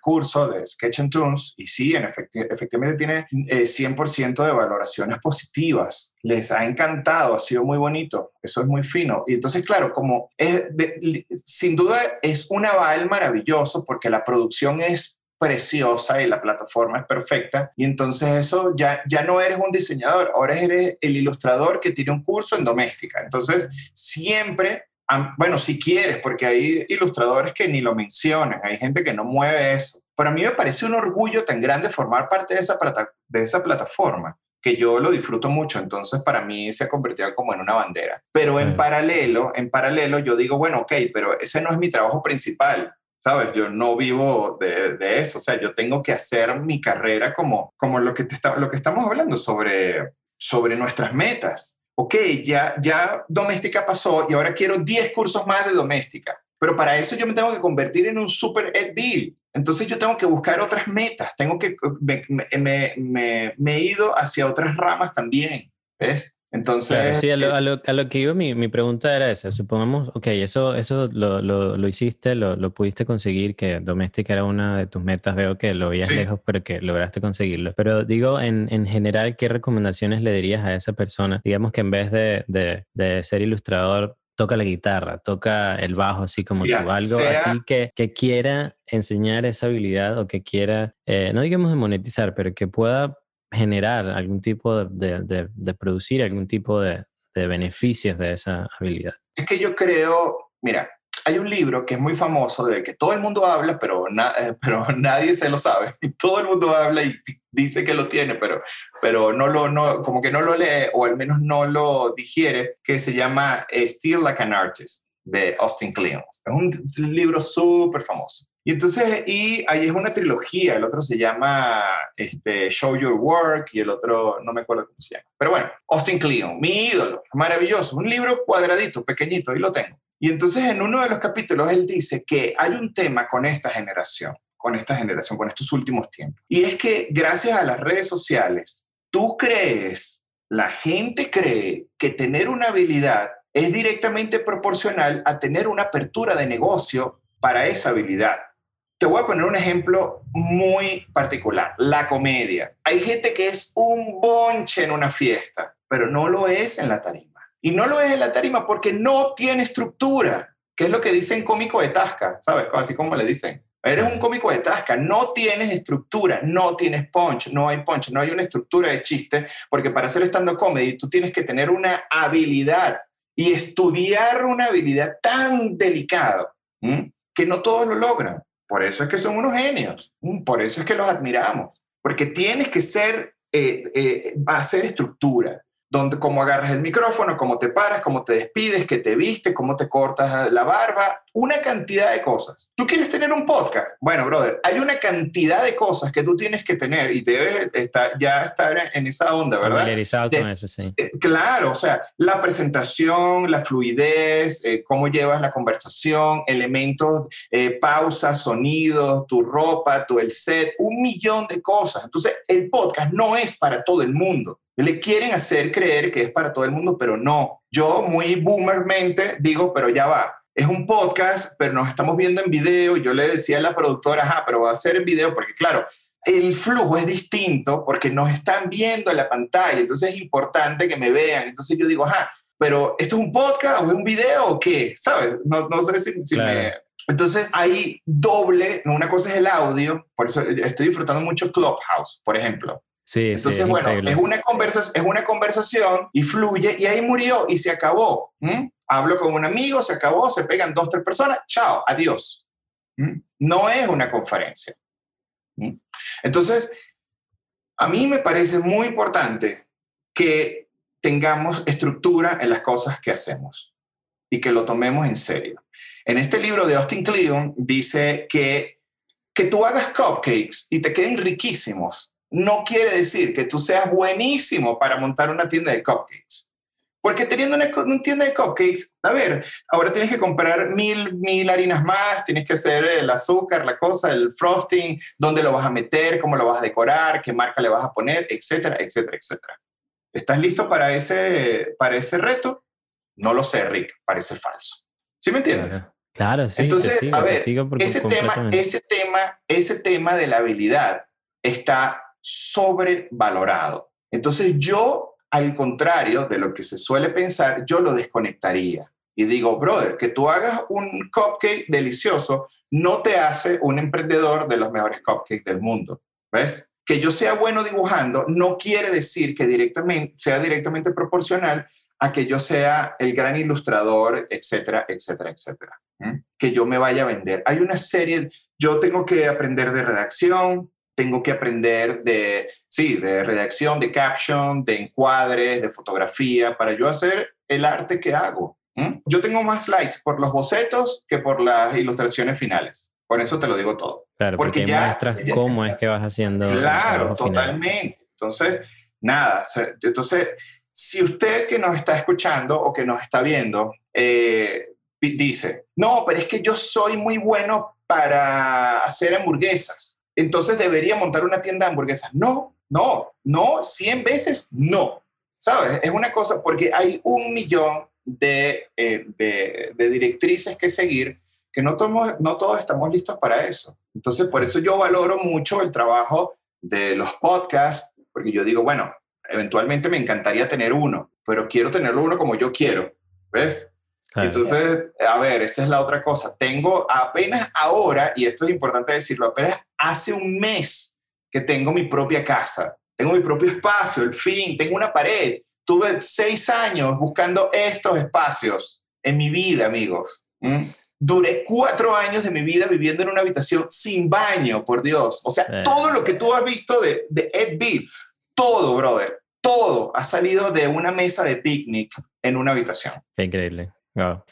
curso de Sketch and Tunes y sí, en efectivamente tiene 100% eh, de valoraciones positivas. Les ha encantado, ha sido muy bonito, eso es muy fino. Y entonces, claro, como es sin duda es un aval maravilloso porque la producción es preciosa y la plataforma es perfecta. Y entonces eso ya, ya no eres un diseñador, ahora eres el ilustrador que tiene un curso en doméstica. Entonces siempre bueno, si quieres, porque hay ilustradores que ni lo mencionan, hay gente que no mueve eso. Pero a mí me parece un orgullo tan grande formar parte de esa, de esa plataforma que yo lo disfruto mucho, entonces para mí se ha convertido como en una bandera. Pero en paralelo, en paralelo yo digo, bueno, ok, pero ese no es mi trabajo principal, ¿sabes? Yo no vivo de, de eso, o sea, yo tengo que hacer mi carrera como, como lo, que te está, lo que estamos hablando sobre, sobre nuestras metas ok, ya, ya doméstica pasó y ahora quiero 10 cursos más de doméstica. Pero para eso yo me tengo que convertir en un super Ed Bill. Entonces yo tengo que buscar otras metas, tengo que, me, me, me, me he ido hacia otras ramas también, ¿ves? Entonces... sí, a lo, a, lo, a lo, que iba mi, mi, pregunta era esa. Supongamos, ok, eso, eso lo, lo, lo hiciste, lo, lo, pudiste conseguir, que doméstica era una de tus metas, veo que lo veías lejos, pero que lograste conseguirlo. Pero digo, en, en, general, ¿qué recomendaciones le dirías a esa persona? Digamos que en vez de, de, de ser ilustrador, toca la guitarra, toca el bajo, así como tú, algo así que, que quiera enseñar esa habilidad o que quiera, eh, no digamos de monetizar, pero que pueda generar algún tipo de, de, de producir algún tipo de, beneficios de esa habilidad? Es que yo creo, mira, hay un libro que es muy famoso del que todo el mundo habla, pero, eh, pero *laughs* nadie se lo sabe. *laughs* Todo el mundo habla y dice que lo tiene, pero, pero no lo, no, como que no lo lee o al menos no lo digiere, que se llama Still Like an Artist de Austin Kleon. Es un libro súper famoso. Y entonces, y ahí es una trilogía, el otro se llama este, Show Your Work y el otro no me acuerdo cómo se llama. Pero bueno, Austin Kleon, mi ídolo, maravilloso, un libro cuadradito, pequeñito, y lo tengo. Y entonces en uno de los capítulos él dice que hay un tema con esta generación, con esta generación, con estos últimos tiempos. Y es que gracias a las redes sociales, tú crees, la gente cree que tener una habilidad es directamente proporcional a tener una apertura de negocio para esa habilidad. Te voy a poner un ejemplo muy particular, la comedia. Hay gente que es un bonche en una fiesta, pero no lo es en la tarima. Y no lo es en la tarima porque no tiene estructura, que es lo que dicen cómico de tasca, ¿sabes? Así como le dicen. Eres un cómico de tasca, no tienes estructura, no tienes punch, no hay punch, no hay una estructura de chiste, porque para hacer stand-up comedy tú tienes que tener una habilidad y estudiar una habilidad tan delicada que no todos lo logran. Por eso es que son unos genios, mm, por eso es que los admiramos, porque tienes que ser, eh, eh, hacer estructura, donde cómo agarras el micrófono, cómo te paras, cómo te despides, qué te viste, cómo te cortas la barba, una cantidad de cosas. ¿Tú quieres tener un podcast? Bueno, brother, hay una cantidad de cosas que tú tienes que tener y debes estar, ya estar en, esa onda, ¿verdad? Familiarizado con eso, sí. Eh, claro, o sea, la presentación, la fluidez, eh, cómo llevas la conversación, elementos, eh, pausas, sonidos, tu ropa, tu el set, un millón de cosas. Entonces, el podcast no es para todo el mundo. Le quieren hacer creer que es para todo el mundo, pero no. Yo muy boomermente digo, pero ya va. Es un podcast, pero nos estamos viendo en video. Yo le decía a la productora, ajá, pero va a ser en video, porque claro, el flujo es distinto porque nos están viendo en la pantalla, entonces es importante que me vean. Entonces yo digo, ajá, pero ¿esto es un podcast o es un video o qué? ¿Sabes? No, no sé si, me... Entonces hay doble, una cosa es el audio, por eso estoy disfrutando mucho Clubhouse, por ejemplo. Sí, Entonces, bueno, es una, conversación, es una conversación y fluye y ahí murió y se acabó. Hablo con un amigo, se acabó, se pegan dos, tres personas, chao, adiós. No es una conferencia. Entonces, a mí me parece muy importante que tengamos estructura en las cosas que hacemos y que lo tomemos en serio. En este libro de Austin Kleon dice que que tú hagas cupcakes y te queden riquísimos no quiere decir que tú seas buenísimo para montar una tienda de cupcakes. Porque teniendo una, tienda de cupcakes, a ver, ahora tienes que comprar mil, mil harinas más, tienes que hacer el azúcar, la cosa, el frosting, dónde lo vas a meter, cómo lo vas a decorar, qué marca le vas a poner, etcétera, etcétera, etcétera. ¿Estás listo para ese, para ese reto? No lo sé, Rick, parece falso. ¿Sí me entiendes? Claro, sí. Entonces, a ver, ese, tema, ese, tema, ese tema de la habilidad está sobrevalorado. Entonces yo al contrario de lo que se suele pensar, yo lo desconectaría. Y digo, brother, que tú hagas un cupcake delicioso no te hace un emprendedor de los mejores cupcakes del mundo. ¿Ves? Que yo sea bueno dibujando no quiere decir que directamente, sea directamente proporcional a que yo sea el gran ilustrador, etcétera, etcétera, etcétera. Que yo me vaya a vender. Hay una serie, yo tengo que aprender de redacción, tengo que aprender de, sí, de redacción, de caption, de encuadres, de fotografía, para yo hacer el arte que hago. Yo tengo más likes por los bocetos que por las ilustraciones finales. Por eso te lo digo todo. Claro, porque, ya muestras cómo es que vas haciendo. Claro, totalmente. Entonces, nada. Entonces, si usted que nos está escuchando o que nos está viendo eh, dice, no, pero es que yo soy muy bueno para hacer hamburguesas entonces debería montar una tienda de hamburguesas. No, no, no, 100 veces no. ¿Sabes? Es una cosa, porque hay un millón de, eh, de, directrices que seguir que no, no todos estamos listos para eso. Entonces, por eso yo valoro mucho el trabajo de los podcasts, porque yo digo, bueno, eventualmente me encantaría tener uno, pero quiero tenerlo uno como yo quiero, ¿ves? Entonces, a ver, esa es la otra cosa. Tengo apenas ahora, y esto es importante decirlo, apenas hace un mes que tengo mi propia casa, tengo mi propio espacio, el fin, tengo una pared. Tuve seis años buscando estos espacios en mi vida, amigos. Duré cuatro años de mi vida viviendo en una habitación sin baño, por Dios. O sea, todo lo que tú has visto de, de Ed Bill, todo, brother, todo ha salido de una mesa de picnic en una habitación. Qué increíble.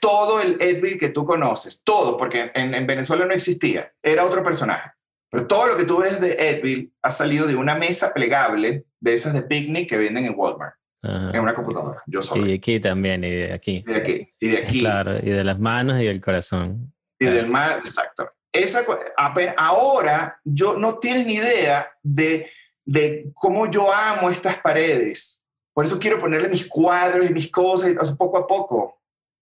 Todo el Edville que tú conoces, todo, porque en, Venezuela no existía, era otro personaje. Pero todo lo que tú ves de Edville ha salido de una mesa plegable de esas de picnic que venden en Walmart. En una computadora, yo solo. Y de aquí también, y de aquí. De aquí, y de aquí. Claro, y de las manos y del corazón. Y del mar, exacto. Esa, ahora yo no tienes ni idea de, de cómo yo amo estas paredes. Por eso quiero ponerle mis cuadros y mis cosas, poco a poco.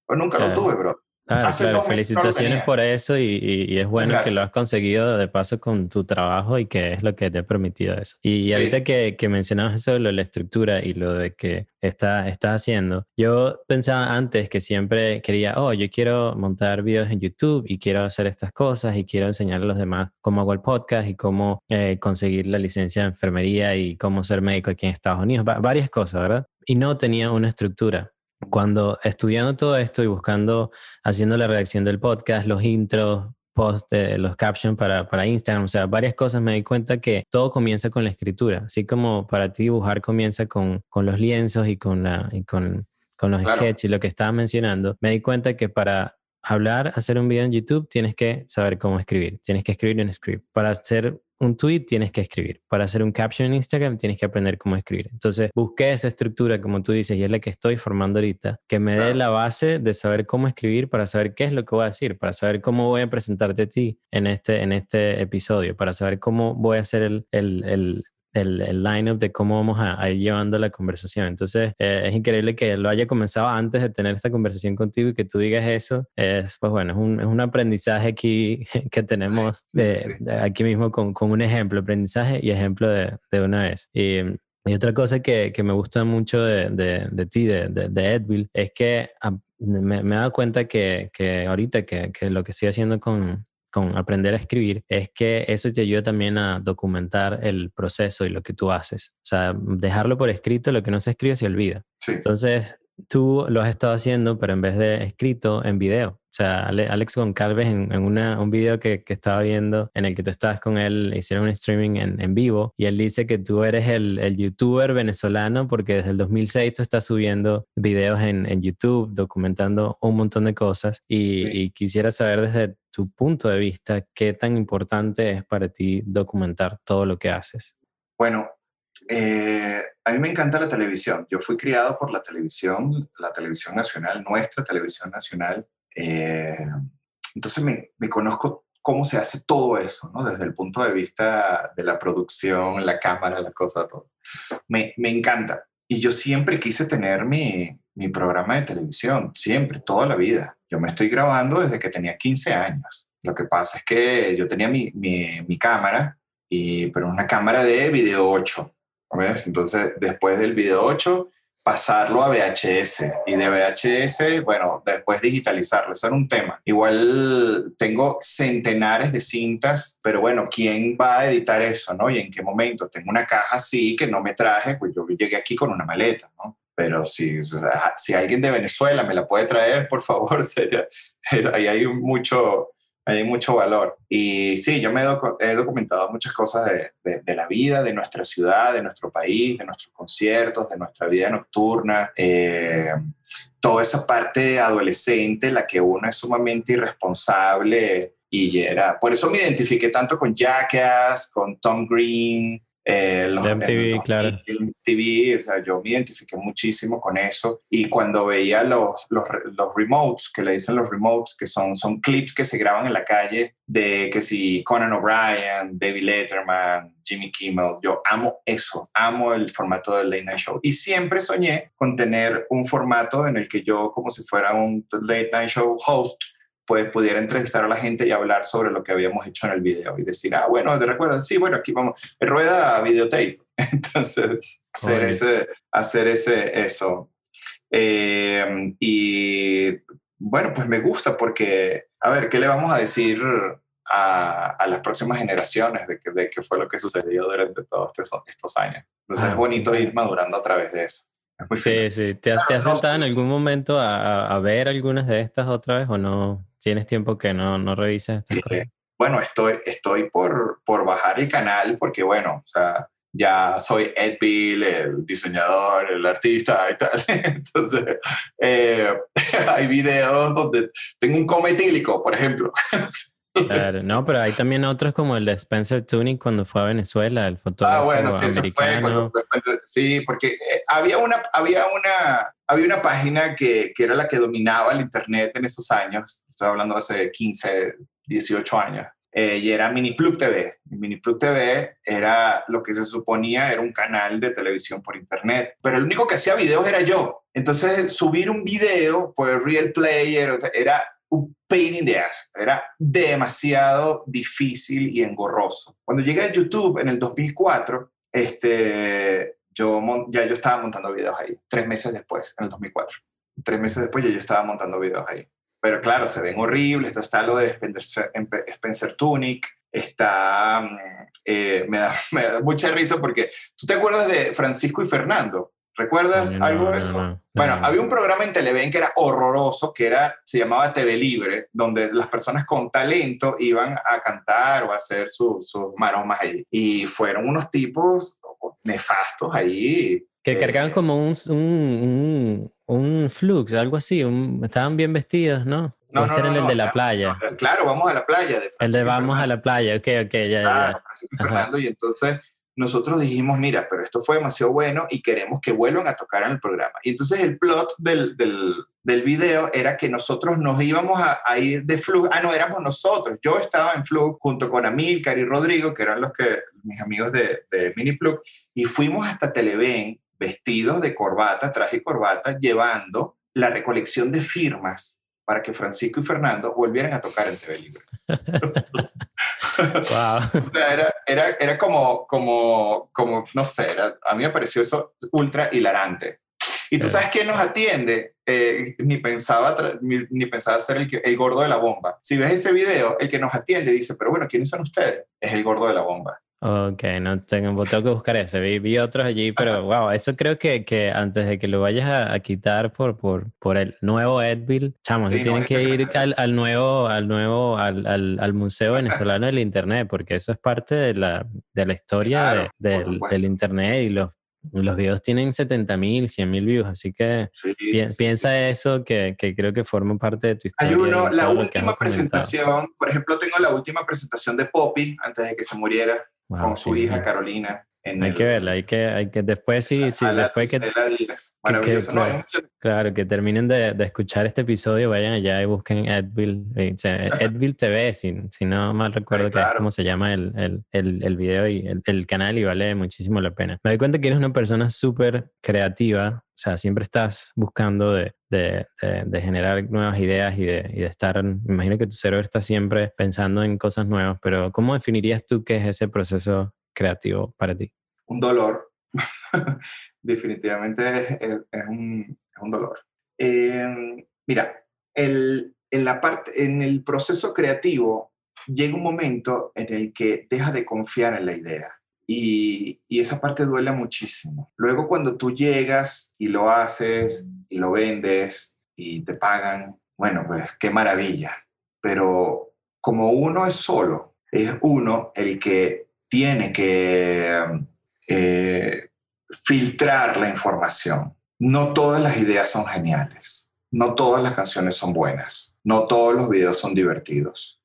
Pues nunca lo tuve, bro. Claro, Felicitaciones por eso y, es bueno que lo has conseguido de paso con tu trabajo y que es lo que te ha permitido eso. Y, ahorita que, que, mencionabas eso de la estructura y lo de que está, estás haciendo, yo pensaba antes que siempre quería, oh, yo quiero montar videos en YouTube y quiero hacer estas cosas y quiero enseñar a los demás cómo hago el podcast y cómo eh, conseguir la licencia de enfermería y cómo ser médico aquí en Estados Unidos, varias cosas, ¿verdad? Y no tenía una estructura cuando estudiando todo esto y buscando, haciendo la redacción del podcast, los intros, post, los captions para, para, Instagram, o sea, varias cosas, me di cuenta que todo comienza con la escritura, así como para ti dibujar comienza con, con los lienzos y con, la, y con, con los sketches y lo que estaba mencionando, me di cuenta que para hablar, hacer un video en YouTube, tienes que saber cómo escribir, tienes que escribir un script. Para hacer un tweet tienes que escribir. Para hacer un caption en Instagram tienes que aprender cómo escribir. Entonces, busqué esa estructura, como tú dices, y es la que estoy formando ahorita, que me dé la base de saber cómo escribir para saber qué es lo que voy a decir, para saber cómo voy a presentarte a ti en este, en este episodio, para saber cómo voy a hacer el, el, el, el line-up de cómo vamos a, ir llevando la conversación. Entonces, eh, es increíble que lo haya comenzado antes de tener esta conversación contigo y que tú digas eso. Es, pues bueno, es un, es un aprendizaje aquí *laughs* que tenemos de, aquí mismo con, con, un ejemplo, aprendizaje y ejemplo de, de una vez. Y, y otra cosa que, que, me gusta mucho de, de, de ti, de, de, Edville, es que me, me, he dado cuenta que, que ahorita que, que, lo que estoy haciendo con, con aprender a escribir es que eso te ayuda también a documentar el proceso y lo que tú haces. O sea, dejarlo por escrito, lo que no se escribe se olvida. Entonces, tú lo has estado haciendo, pero en vez de escrito, en video. O sea, Alex Goncalves en, en una, un video que, que, estaba viendo en el que tú estabas con él, hicieron un streaming en, en vivo y él dice que tú eres el, el, youtuber venezolano porque desde el 2006 tú estás subiendo videos en, en YouTube, documentando un montón de cosas y, y quisiera saber desde tu punto de vista qué tan importante es para ti documentar todo lo que haces. Bueno, eh, a mí me encanta la televisión. Yo fui criado por la televisión, la televisión nacional, nuestra televisión nacional. Eh, entonces me, me, conozco cómo se hace todo eso, ¿no? Desde el punto de vista de la producción, la cámara, la cosa, todo. Me, me encanta. Y yo siempre quise tener mi, mi programa de televisión, siempre, toda la vida. Yo me estoy grabando desde que tenía 15 años. Lo que pasa es que yo tenía mi, cámara, y, pero una cámara de video 8 entonces, después del video 8, pasarlo a VHS y de VHS, bueno, después digitalizarlo, eso era un tema. Igual tengo centenares de cintas, pero bueno, ¿quién va a editar eso, no? ¿Y en qué momento? Tengo una caja así que no me traje, pues yo llegué aquí con una maleta, ¿no? Pero si, si alguien de Venezuela me la puede traer, por favor, *laughs* sería, ahí hay mucho, hay mucho valor. Y sí, yo me he, documentado muchas cosas de, de, la vida, de nuestra ciudad, de nuestro país, de nuestros conciertos, de nuestra vida nocturna. Eh, toda esa parte adolescente, la que uno es sumamente irresponsable y era. Por eso me identifiqué tanto con Jackass, con Tom Green, eh, los, MTV, claro. MTV, o sea, yo me identifiqué muchísimo con eso. Y cuando veía los, los, los, remotes, que le dicen los remotes, que son, son clips que se graban en la calle de que si Conan O'Brien, David Letterman, Jimmy Kimmel, yo amo eso, amo el formato del Late Night Show. Y siempre soñé con tener un formato en el que yo, como si fuera un Late Night Show host, pues pudiera entrevistar a la gente y hablar sobre lo que habíamos hecho en el video y decir, ah, bueno, ¿te recuerdas? Sí, bueno, aquí vamos, rueda videotape. *laughs* Entonces, hacer, ese, hacer ese, eso. Eh, y bueno, pues me gusta porque, a ver, ¿qué le vamos a decir a, a las próximas generaciones de, que, de qué fue lo que sucedió durante todos estos, estos años? Entonces es ah, bonito ir madurando a través de eso. Sí, sí. ¿Te has, ¿te has sentado en algún momento a, a, ver algunas de estas otra vez o no? ¿Tienes tiempo que no, no revisas estas cosas? Bueno, estoy, estoy por, por bajar el canal porque, bueno, o sea, ya soy Ed Bill, el diseñador, el artista y tal. *laughs* Entonces, eh, *laughs* hay videos donde tengo un cometílico, por ejemplo. *laughs* Claro, no, pero hay también otros como el de Spencer Tunick cuando fue a Venezuela, el fotógrafo ah, bueno, sí, americano. Fue, sí, porque eh, había una, había una, había una página que, que, era la que dominaba el internet en esos años. Estoy hablando hace 15, 18 años. Eh, y era Miniplug TV. Miniplug TV era lo que se suponía era un canal de televisión por internet, pero el único que hacía videos era yo. Entonces, subir un video por Real Player era un pain in the ass. Era demasiado difícil y engorroso. Cuando llegué a YouTube en el 2004, este, yo, ya yo estaba montando videos ahí, tres meses después, en el 2004. Tres meses después ya yo estaba montando videos ahí. Pero claro, se ven horribles. Está, lo de Spencer, Spencer Tunic, está... Mm, eh, me, da, *laughs* me da mucha risa porque tú te acuerdas de Francisco y Fernando, ¿Recuerdas algo de eso? bueno, había un programa en Televen que era horroroso, que era, se llamaba TV Libre, donde las personas con talento iban a cantar o a hacer sus maromas ahí. Y fueron unos tipos nefastos ahí. Que eh, cargaban como un, un, un, flux, algo así, estaban bien vestidos, ¿no? No, este no, era el de la playa. claro, vamos a la playa. el de vamos a la playa, ok, ok, ya, claro, ya. Y, y entonces nosotros dijimos, mira, pero esto fue demasiado bueno y queremos que vuelvan a tocar en el programa. Y entonces el plot del, del, video era que nosotros nos íbamos a, ir de Flug, ah, no, éramos nosotros, yo estaba en Flug junto con Amilcar y Rodrigo, que eran los que, mis amigos de, de Mini Plug, y fuimos hasta Televen vestidos de corbata, traje y corbata, llevando la recolección de firmas para que Francisco y Fernando volvieran a tocar en TV Libre. *laughs* era, era, era como, como, como, no sé, a mí me pareció eso ultra hilarante. Y tú sabes quién nos atiende, eh, ni, pensaba ni, pensaba ser el, el gordo de la bomba. Si ves ese video, el que nos atiende dice, pero bueno, ¿quiénes son ustedes? Es el gordo de la bomba. Ok, no tengo, tengo que buscar ese. Vi, vi otros allí, pero wow, eso creo que, que antes de que lo vayas a, quitar por, por, por el nuevo Edville, chamos, tienen que ir al, al, nuevo, al nuevo, al, al, al, Museo Venezolano del Internet, porque eso es parte de la, de la historia del, del Internet y los los videos tienen 70 mil, 100 mil views, así que piensa eso que, que, creo que forma parte de tu historia. Hay uno, la última presentación, por ejemplo, tengo la última presentación de Poppy antes de que se muriera con su hija Carolina. Hay que verla, hay que, hay que después sí, sí, después que, claro, que terminen de, de, escuchar este episodio, vayan allá y busquen Edville, eh, *laughs* Edville TV, si, si, no mal recuerdo que es como se llama el, el, el, el video y el, el, canal y vale muchísimo la pena. Me doy cuenta que eres una persona súper creativa, o sea, siempre estás buscando de, de, de, generar nuevas ideas y de, y de estar, me imagino que tu cerebro está siempre pensando en cosas nuevas, pero ¿cómo definirías tú qué es ese proceso creativo para ti? Un dolor. *laughs* Definitivamente es, un, es, un, dolor. Eh, mira, el, en, la parte, en el proceso creativo llega un momento en el que deja de confiar en la idea. Y, y, esa parte duele muchísimo. Luego cuando tú llegas y lo haces y lo vendes y te pagan, bueno, pues qué maravilla. Pero como uno es solo, es uno el que tiene que eh, filtrar la información. No todas las ideas son geniales, no todas las canciones son buenas, no todos los videos son divertidos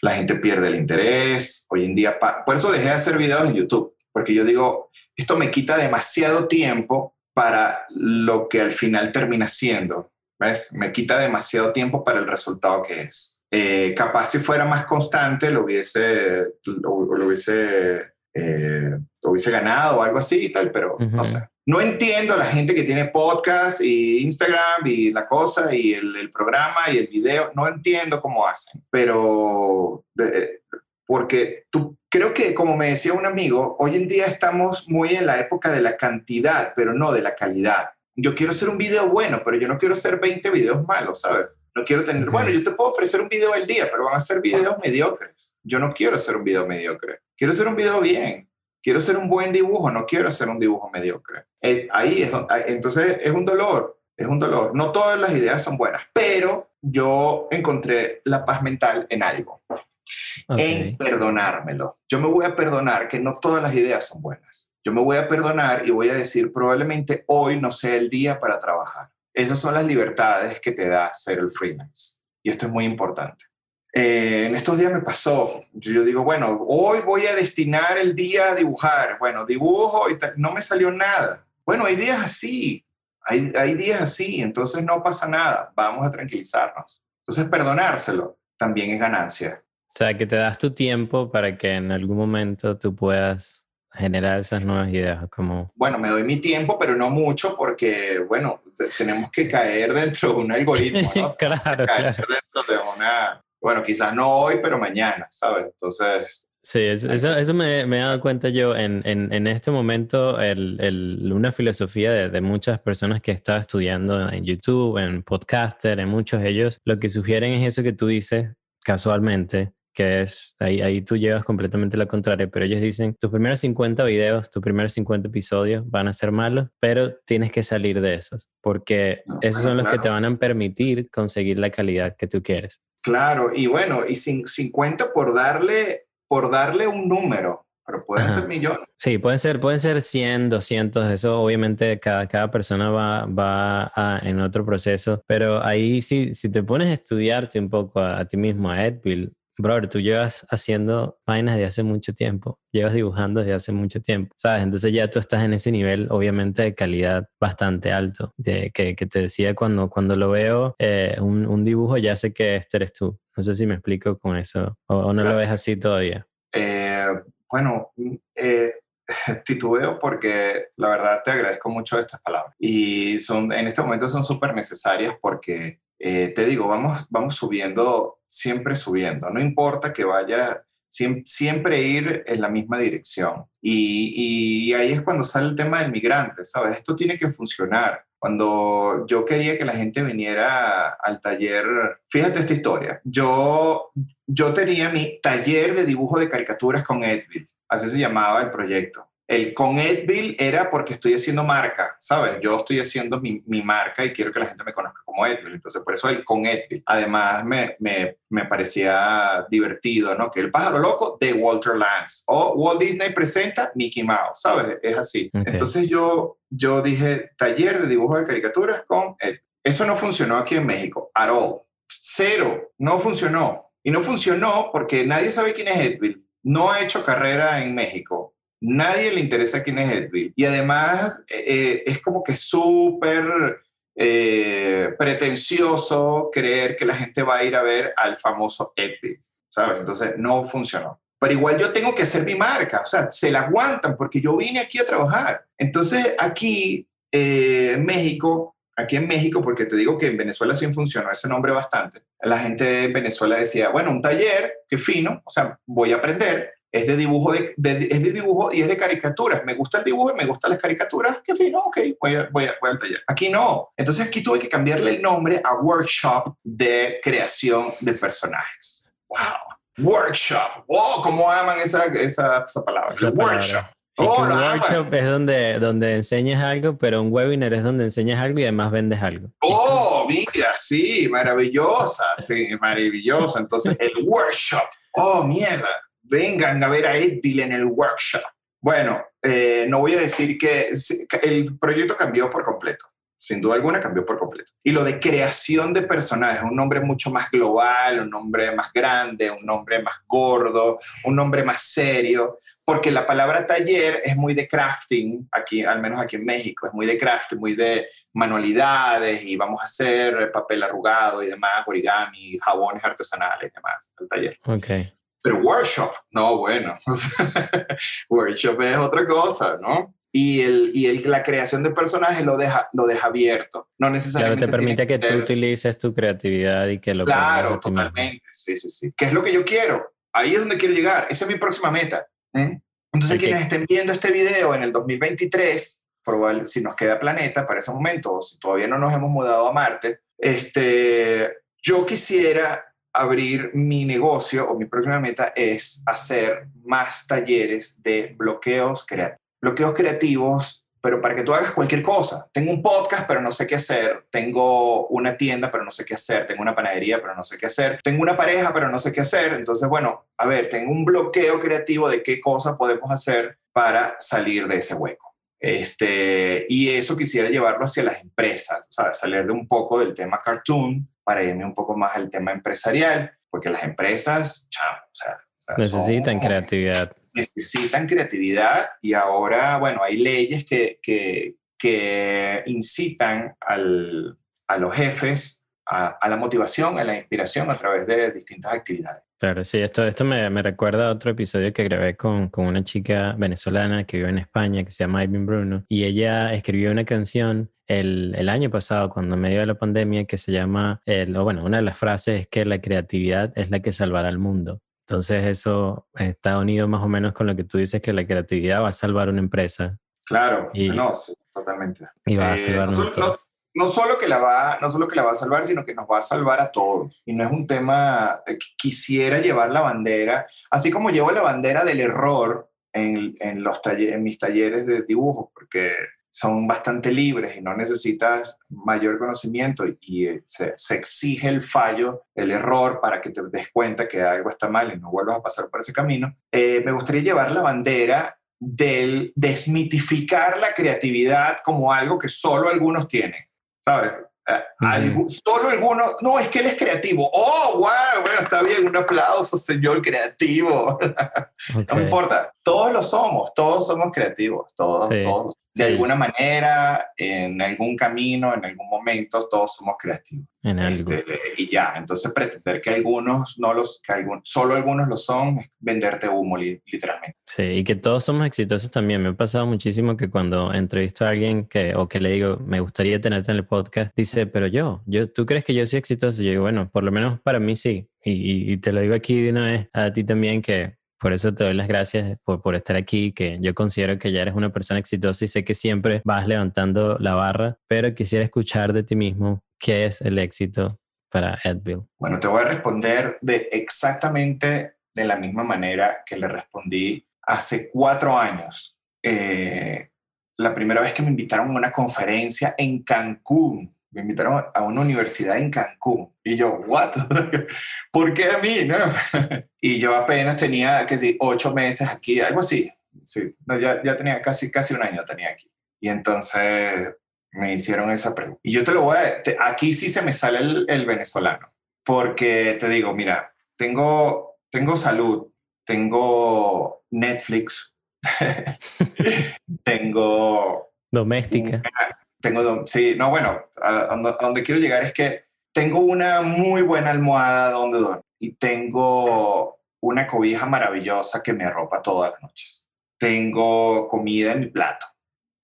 la gente pierde el interés. Hoy en día, por eso dejé de hacer videos en YouTube, porque yo digo, esto me quita demasiado tiempo para lo que al final termina siendo. ¿Ves? Me quita demasiado tiempo para el resultado que es. Eh, capaz si fuera más constante lo hubiese, lo hubiese, eh, hubiese ganado o algo así y tal, pero no sé. No entiendo a la gente que tiene podcast y Instagram y la cosa y el, programa y el video. No entiendo cómo hacen, pero porque tú, creo que como me decía un amigo, hoy en día estamos muy en la época de la cantidad, pero no de la calidad. Yo quiero hacer un video bueno, pero yo no quiero hacer 20 videos malos, ¿sabes? No quiero tener, bueno, yo te puedo ofrecer un video al día, pero van a ser videos mediocres. Yo no quiero hacer un video mediocre. Quiero hacer un video bien. Quiero hacer un buen dibujo, no quiero hacer un dibujo mediocre. Eh, ahí es, entonces es un dolor, es un dolor. No todas las ideas son buenas, pero yo encontré la paz mental en algo, en perdonármelo. Yo me voy a perdonar que no todas las ideas son buenas. Yo me voy a perdonar y voy a decir, probablemente hoy no sea el día para trabajar. Esas son las libertades que te da ser el freelance. Y esto es muy importante. Eh, en estos días me pasó, yo digo, bueno, hoy voy a destinar el día a dibujar, bueno, dibujo y no me salió nada. Bueno, hay días así, hay, hay días así, entonces no pasa nada, vamos a tranquilizarnos. Entonces perdonárselo también es ganancia. O sea, que te das tu tiempo para que en algún momento tú puedas generar esas nuevas ideas, como... Bueno, me doy mi tiempo, pero no mucho porque, bueno, tenemos que caer dentro de un algoritmo, ¿no? *laughs* claro, caer claro. dentro de una bueno, quizás no hoy, pero mañana, ¿sabes? Entonces... Sí, eso, eso me, me, he dado cuenta yo en, en, en este momento, el, el, una filosofía de, de, muchas personas que están estudiando en YouTube, en podcaster, en muchos de ellos, lo que sugieren es eso que tú dices casualmente, que es, ahí, ahí tú llevas completamente la contraria, pero ellos dicen, tus primeros 50 videos, tus primeros 50 episodios van a ser malos, pero tienes que salir de esos, porque esos son los que te van a permitir conseguir la calidad que tú quieres. Claro, y bueno, y 50 por darle, por darle un número, pero pueden ser millones. Sí, pueden ser, pueden ser 100, 200, eso obviamente cada, cada persona va, va a, en otro proceso, pero ahí sí, si te pones a estudiarte un poco a, a ti mismo, a Edville, brother, tú llevas haciendo vainas de hace mucho tiempo, llevas dibujando desde hace mucho tiempo, ¿sabes? Entonces ya tú estás en ese nivel, obviamente, de calidad bastante alto, de, que, que te decía cuando, cuando lo veo, eh, un, un, dibujo ya sé que este eres tú. No sé si me explico con eso, o, no lo ves así todavía. Eh, bueno, eh, *laughs* titubeo porque la verdad te agradezco mucho estas palabras y son en este momento son súper necesarias porque eh, te digo, vamos, vamos subiendo, siempre subiendo, no importa que vaya, siempre, ir en la misma dirección. Y, ahí es cuando sale el tema del migrante, ¿sabes? Esto tiene que funcionar. Cuando yo quería que la gente viniera al taller, fíjate esta historia, yo, yo tenía mi taller de dibujo de caricaturas con Edville, así se llamaba el proyecto. El con Edville era porque estoy haciendo marca, ¿sabes? Yo estoy haciendo mi, mi, marca y quiero que la gente me conozca como Edville. Entonces, por eso el con Edville. Además, me, me, me, parecía divertido, ¿no? Que el pájaro loco de Walter Lance o Walt Disney presenta Mickey Mouse, ¿sabes? Es así. Entonces, yo, yo dije taller de dibujo de caricaturas con Edville. Eso no funcionó aquí en México, at all. Cero, no funcionó. Y no funcionó porque nadie sabe quién es Edville. No ha hecho carrera en México Nadie le interesa quién es Edville. Y además eh, eh, es como que súper eh, pretencioso creer que la gente va a ir a ver al famoso Edville, ¿sabes? Entonces no funcionó. Pero igual yo tengo que hacer mi marca, o sea, se la aguantan porque yo vine aquí a trabajar. Entonces aquí en México, aquí en México, porque te digo que en Venezuela sí funcionó ese nombre bastante, la gente en Venezuela decía, bueno, un taller, qué fino, o sea, voy a aprender, es de dibujo, de, es de dibujo y es de caricaturas. Me gusta el dibujo y me gustan las caricaturas. Qué fino, ok, voy, voy, voy, al taller. Aquí no. Entonces aquí tuve que cambiarle el nombre a workshop de creación de personajes. Wow. Workshop. Oh, cómo aman esa, esa, esa palabra. workshop. Oh, un workshop es donde, donde enseñas algo, pero un webinar es donde enseñas algo y además vendes algo. Oh, mira, sí, maravillosa, sí, maravilloso. Entonces, el workshop. Oh, mierda vengan a ver a Edville en el workshop. Bueno, eh, no voy a decir que el proyecto cambió por completo, sin duda alguna cambió por completo. Y lo de creación de personajes, un nombre mucho más global, un nombre más grande, un nombre más gordo, un nombre más serio, porque la palabra taller es muy de crafting, aquí, al menos aquí en México, es muy de crafting, muy de manualidades y vamos a hacer papel arrugado y demás, origami, jabones artesanales y demás, el taller. Okay. Pero workshop, no, bueno, *laughs* workshop es otra cosa, ¿no? Y, el, y el, la creación de personajes lo deja, lo deja abierto. No necesariamente. Claro, te permite que, tú utilices tu creatividad y que lo Claro, totalmente. Sí, sí, sí. ¿Qué es lo que yo quiero? Ahí es donde quiero llegar. Esa es mi próxima meta. Entonces, quienes estén viendo este video en el 2023, probable, si nos queda planeta para ese momento, o si todavía no nos hemos mudado a Marte, este, yo quisiera abrir mi negocio o mi próxima meta es hacer más talleres de bloqueos creativos. Bloqueos creativos, pero para que tú hagas cualquier cosa. Tengo un podcast, pero no sé qué hacer. Tengo una tienda, pero no sé qué hacer. Tengo una panadería, pero no sé qué hacer. Tengo una pareja, pero no sé qué hacer. Entonces, bueno, a ver, tengo un bloqueo creativo de qué cosa podemos hacer para salir de ese hueco. Este, y eso quisiera llevarlo hacia las empresas, ¿sabes? Salir de un poco del tema cartoon para irme un poco más al tema empresarial, porque las empresas, chao, o sea, necesitan creatividad. Necesitan creatividad y ahora, bueno, hay leyes que, que, que incitan al, a los jefes a, a, la motivación, a la inspiración a través de distintas actividades. Claro, sí, esto, esto me, me recuerda a otro episodio que grabé con, con, una chica venezolana que vive en España, que se llama Ivan Bruno, y ella escribió una canción el, el, año pasado, cuando medio de la pandemia, que se llama, el, o bueno, una de las frases es que la creatividad es la que salvará al mundo. Entonces eso está unido más o menos con lo que tú dices, que la creatividad va a salvar una empresa. Claro, y, no, totalmente. Y va a eh, salvar no solo que la va, no solo que la va a salvar, sino que nos va a salvar a todos. Y no es un tema que quisiera llevar la bandera, así como llevo la bandera del error en, en los en mis talleres de dibujo, porque son bastante libres y no necesitas mayor conocimiento y, eh, se, se, exige el fallo, el error para que te des cuenta que algo está mal y no vuelvas a pasar por ese camino. Eh, me gustaría llevar la bandera del desmitificar la creatividad como algo que solo algunos tienen. ¿Sabes? Eh, solo algunos, no, es que él es creativo. Oh, wow, bueno, está bien, un aplauso, señor creativo. *laughs* no importa, todos lo somos, todos somos creativos, todos, todos de alguna manera, en algún camino, en algún momento, todos somos creativos. En algo. Este, y ya, entonces pretender que algunos no los, que algún, solo algunos lo son, es venderte humo, literalmente. Sí, y que todos somos exitosos también. Me ha pasado muchísimo que cuando entrevisto a alguien que, o que le digo, me gustaría tenerte en el podcast, dice, pero yo, yo ¿tú crees que yo soy exitoso? Y yo digo, bueno, por lo menos para mí sí. Y, y te lo digo aquí de una vez a ti también que por eso te doy las gracias por, por, estar aquí, que yo considero que ya eres una persona exitosa y sé que siempre vas levantando la barra, pero quisiera escuchar de ti mismo qué es el éxito para Edville. Bueno, te voy a responder de exactamente de la misma manera que le respondí hace cuatro años. Eh, la primera vez que me invitaron a una conferencia en Cancún me invitaron a una universidad en Cancún. Y yo, ¿what? *laughs* ¿Por qué a mí? No? *laughs* y yo apenas tenía, que sí, ocho meses aquí, algo así. Sí, ya, ya tenía casi, casi un año tenía aquí. Y entonces me hicieron esa pregunta. Y yo te lo voy a... aquí sí se me sale el, el, venezolano. Porque te digo, mira, tengo, tengo salud, tengo Netflix, *laughs* tengo... Doméstica. Tengo, sí, no, bueno, a, donde quiero llegar es que tengo una muy buena almohada donde dormir y tengo una cobija maravillosa que me arropa todas las noches. Tengo comida en mi plato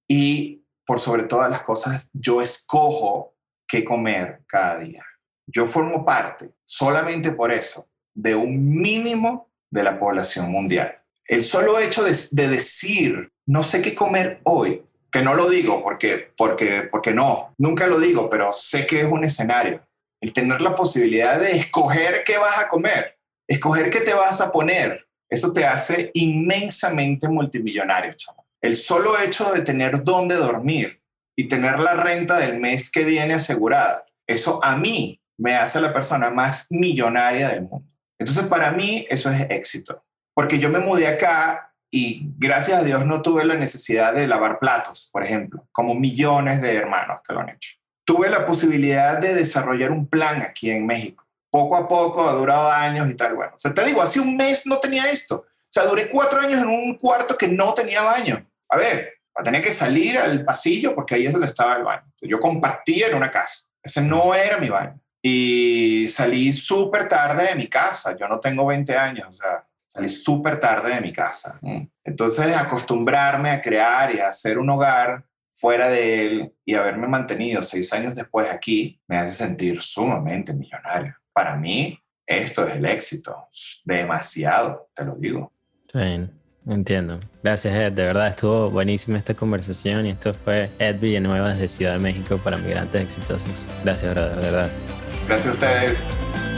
y por sobre todas las cosas, yo escojo qué comer cada día. Yo formo parte, solamente por eso, de un mínimo de la población mundial. El solo hecho de decir, no sé qué comer hoy, que no lo digo porque, porque, porque no, nunca lo digo, pero sé que es un escenario. El tener la posibilidad de escoger qué vas a comer, escoger qué te vas a poner, eso te hace inmensamente multimillonario, chaval. El solo hecho de tener dónde dormir y tener la renta del mes que viene asegurada, eso a mí me hace la persona más millonaria del mundo. Entonces, para mí, eso es éxito. Porque yo me mudé acá y gracias a Dios no tuve la necesidad de lavar platos, por ejemplo, como millones de hermanos que lo han hecho. Tuve la posibilidad de desarrollar un plan aquí en México. Poco a poco ha durado años y tal. Bueno, o sea, te digo, hace un mes no tenía esto. O sea, duré cuatro años en un cuarto que no tenía baño. A ver, tenía que salir al pasillo porque ahí es donde estaba el baño. Yo compartía en una casa. Ese no era mi baño. Y salí súper tarde de mi casa. Yo no tengo 20 años. O sea, Salí súper tarde de mi casa. Entonces, acostumbrarme a crear y a hacer un hogar fuera de él y haberme mantenido seis años después aquí, me hace sentir sumamente millonario. Para mí, esto es el éxito. Demasiado, te lo digo. Bien, entiendo. Gracias, Ed. De verdad, estuvo buenísima esta conversación y esto fue Ed Villanueva desde Ciudad de México para Migrantes Exitosos. Gracias, de verdad. Gracias a ustedes.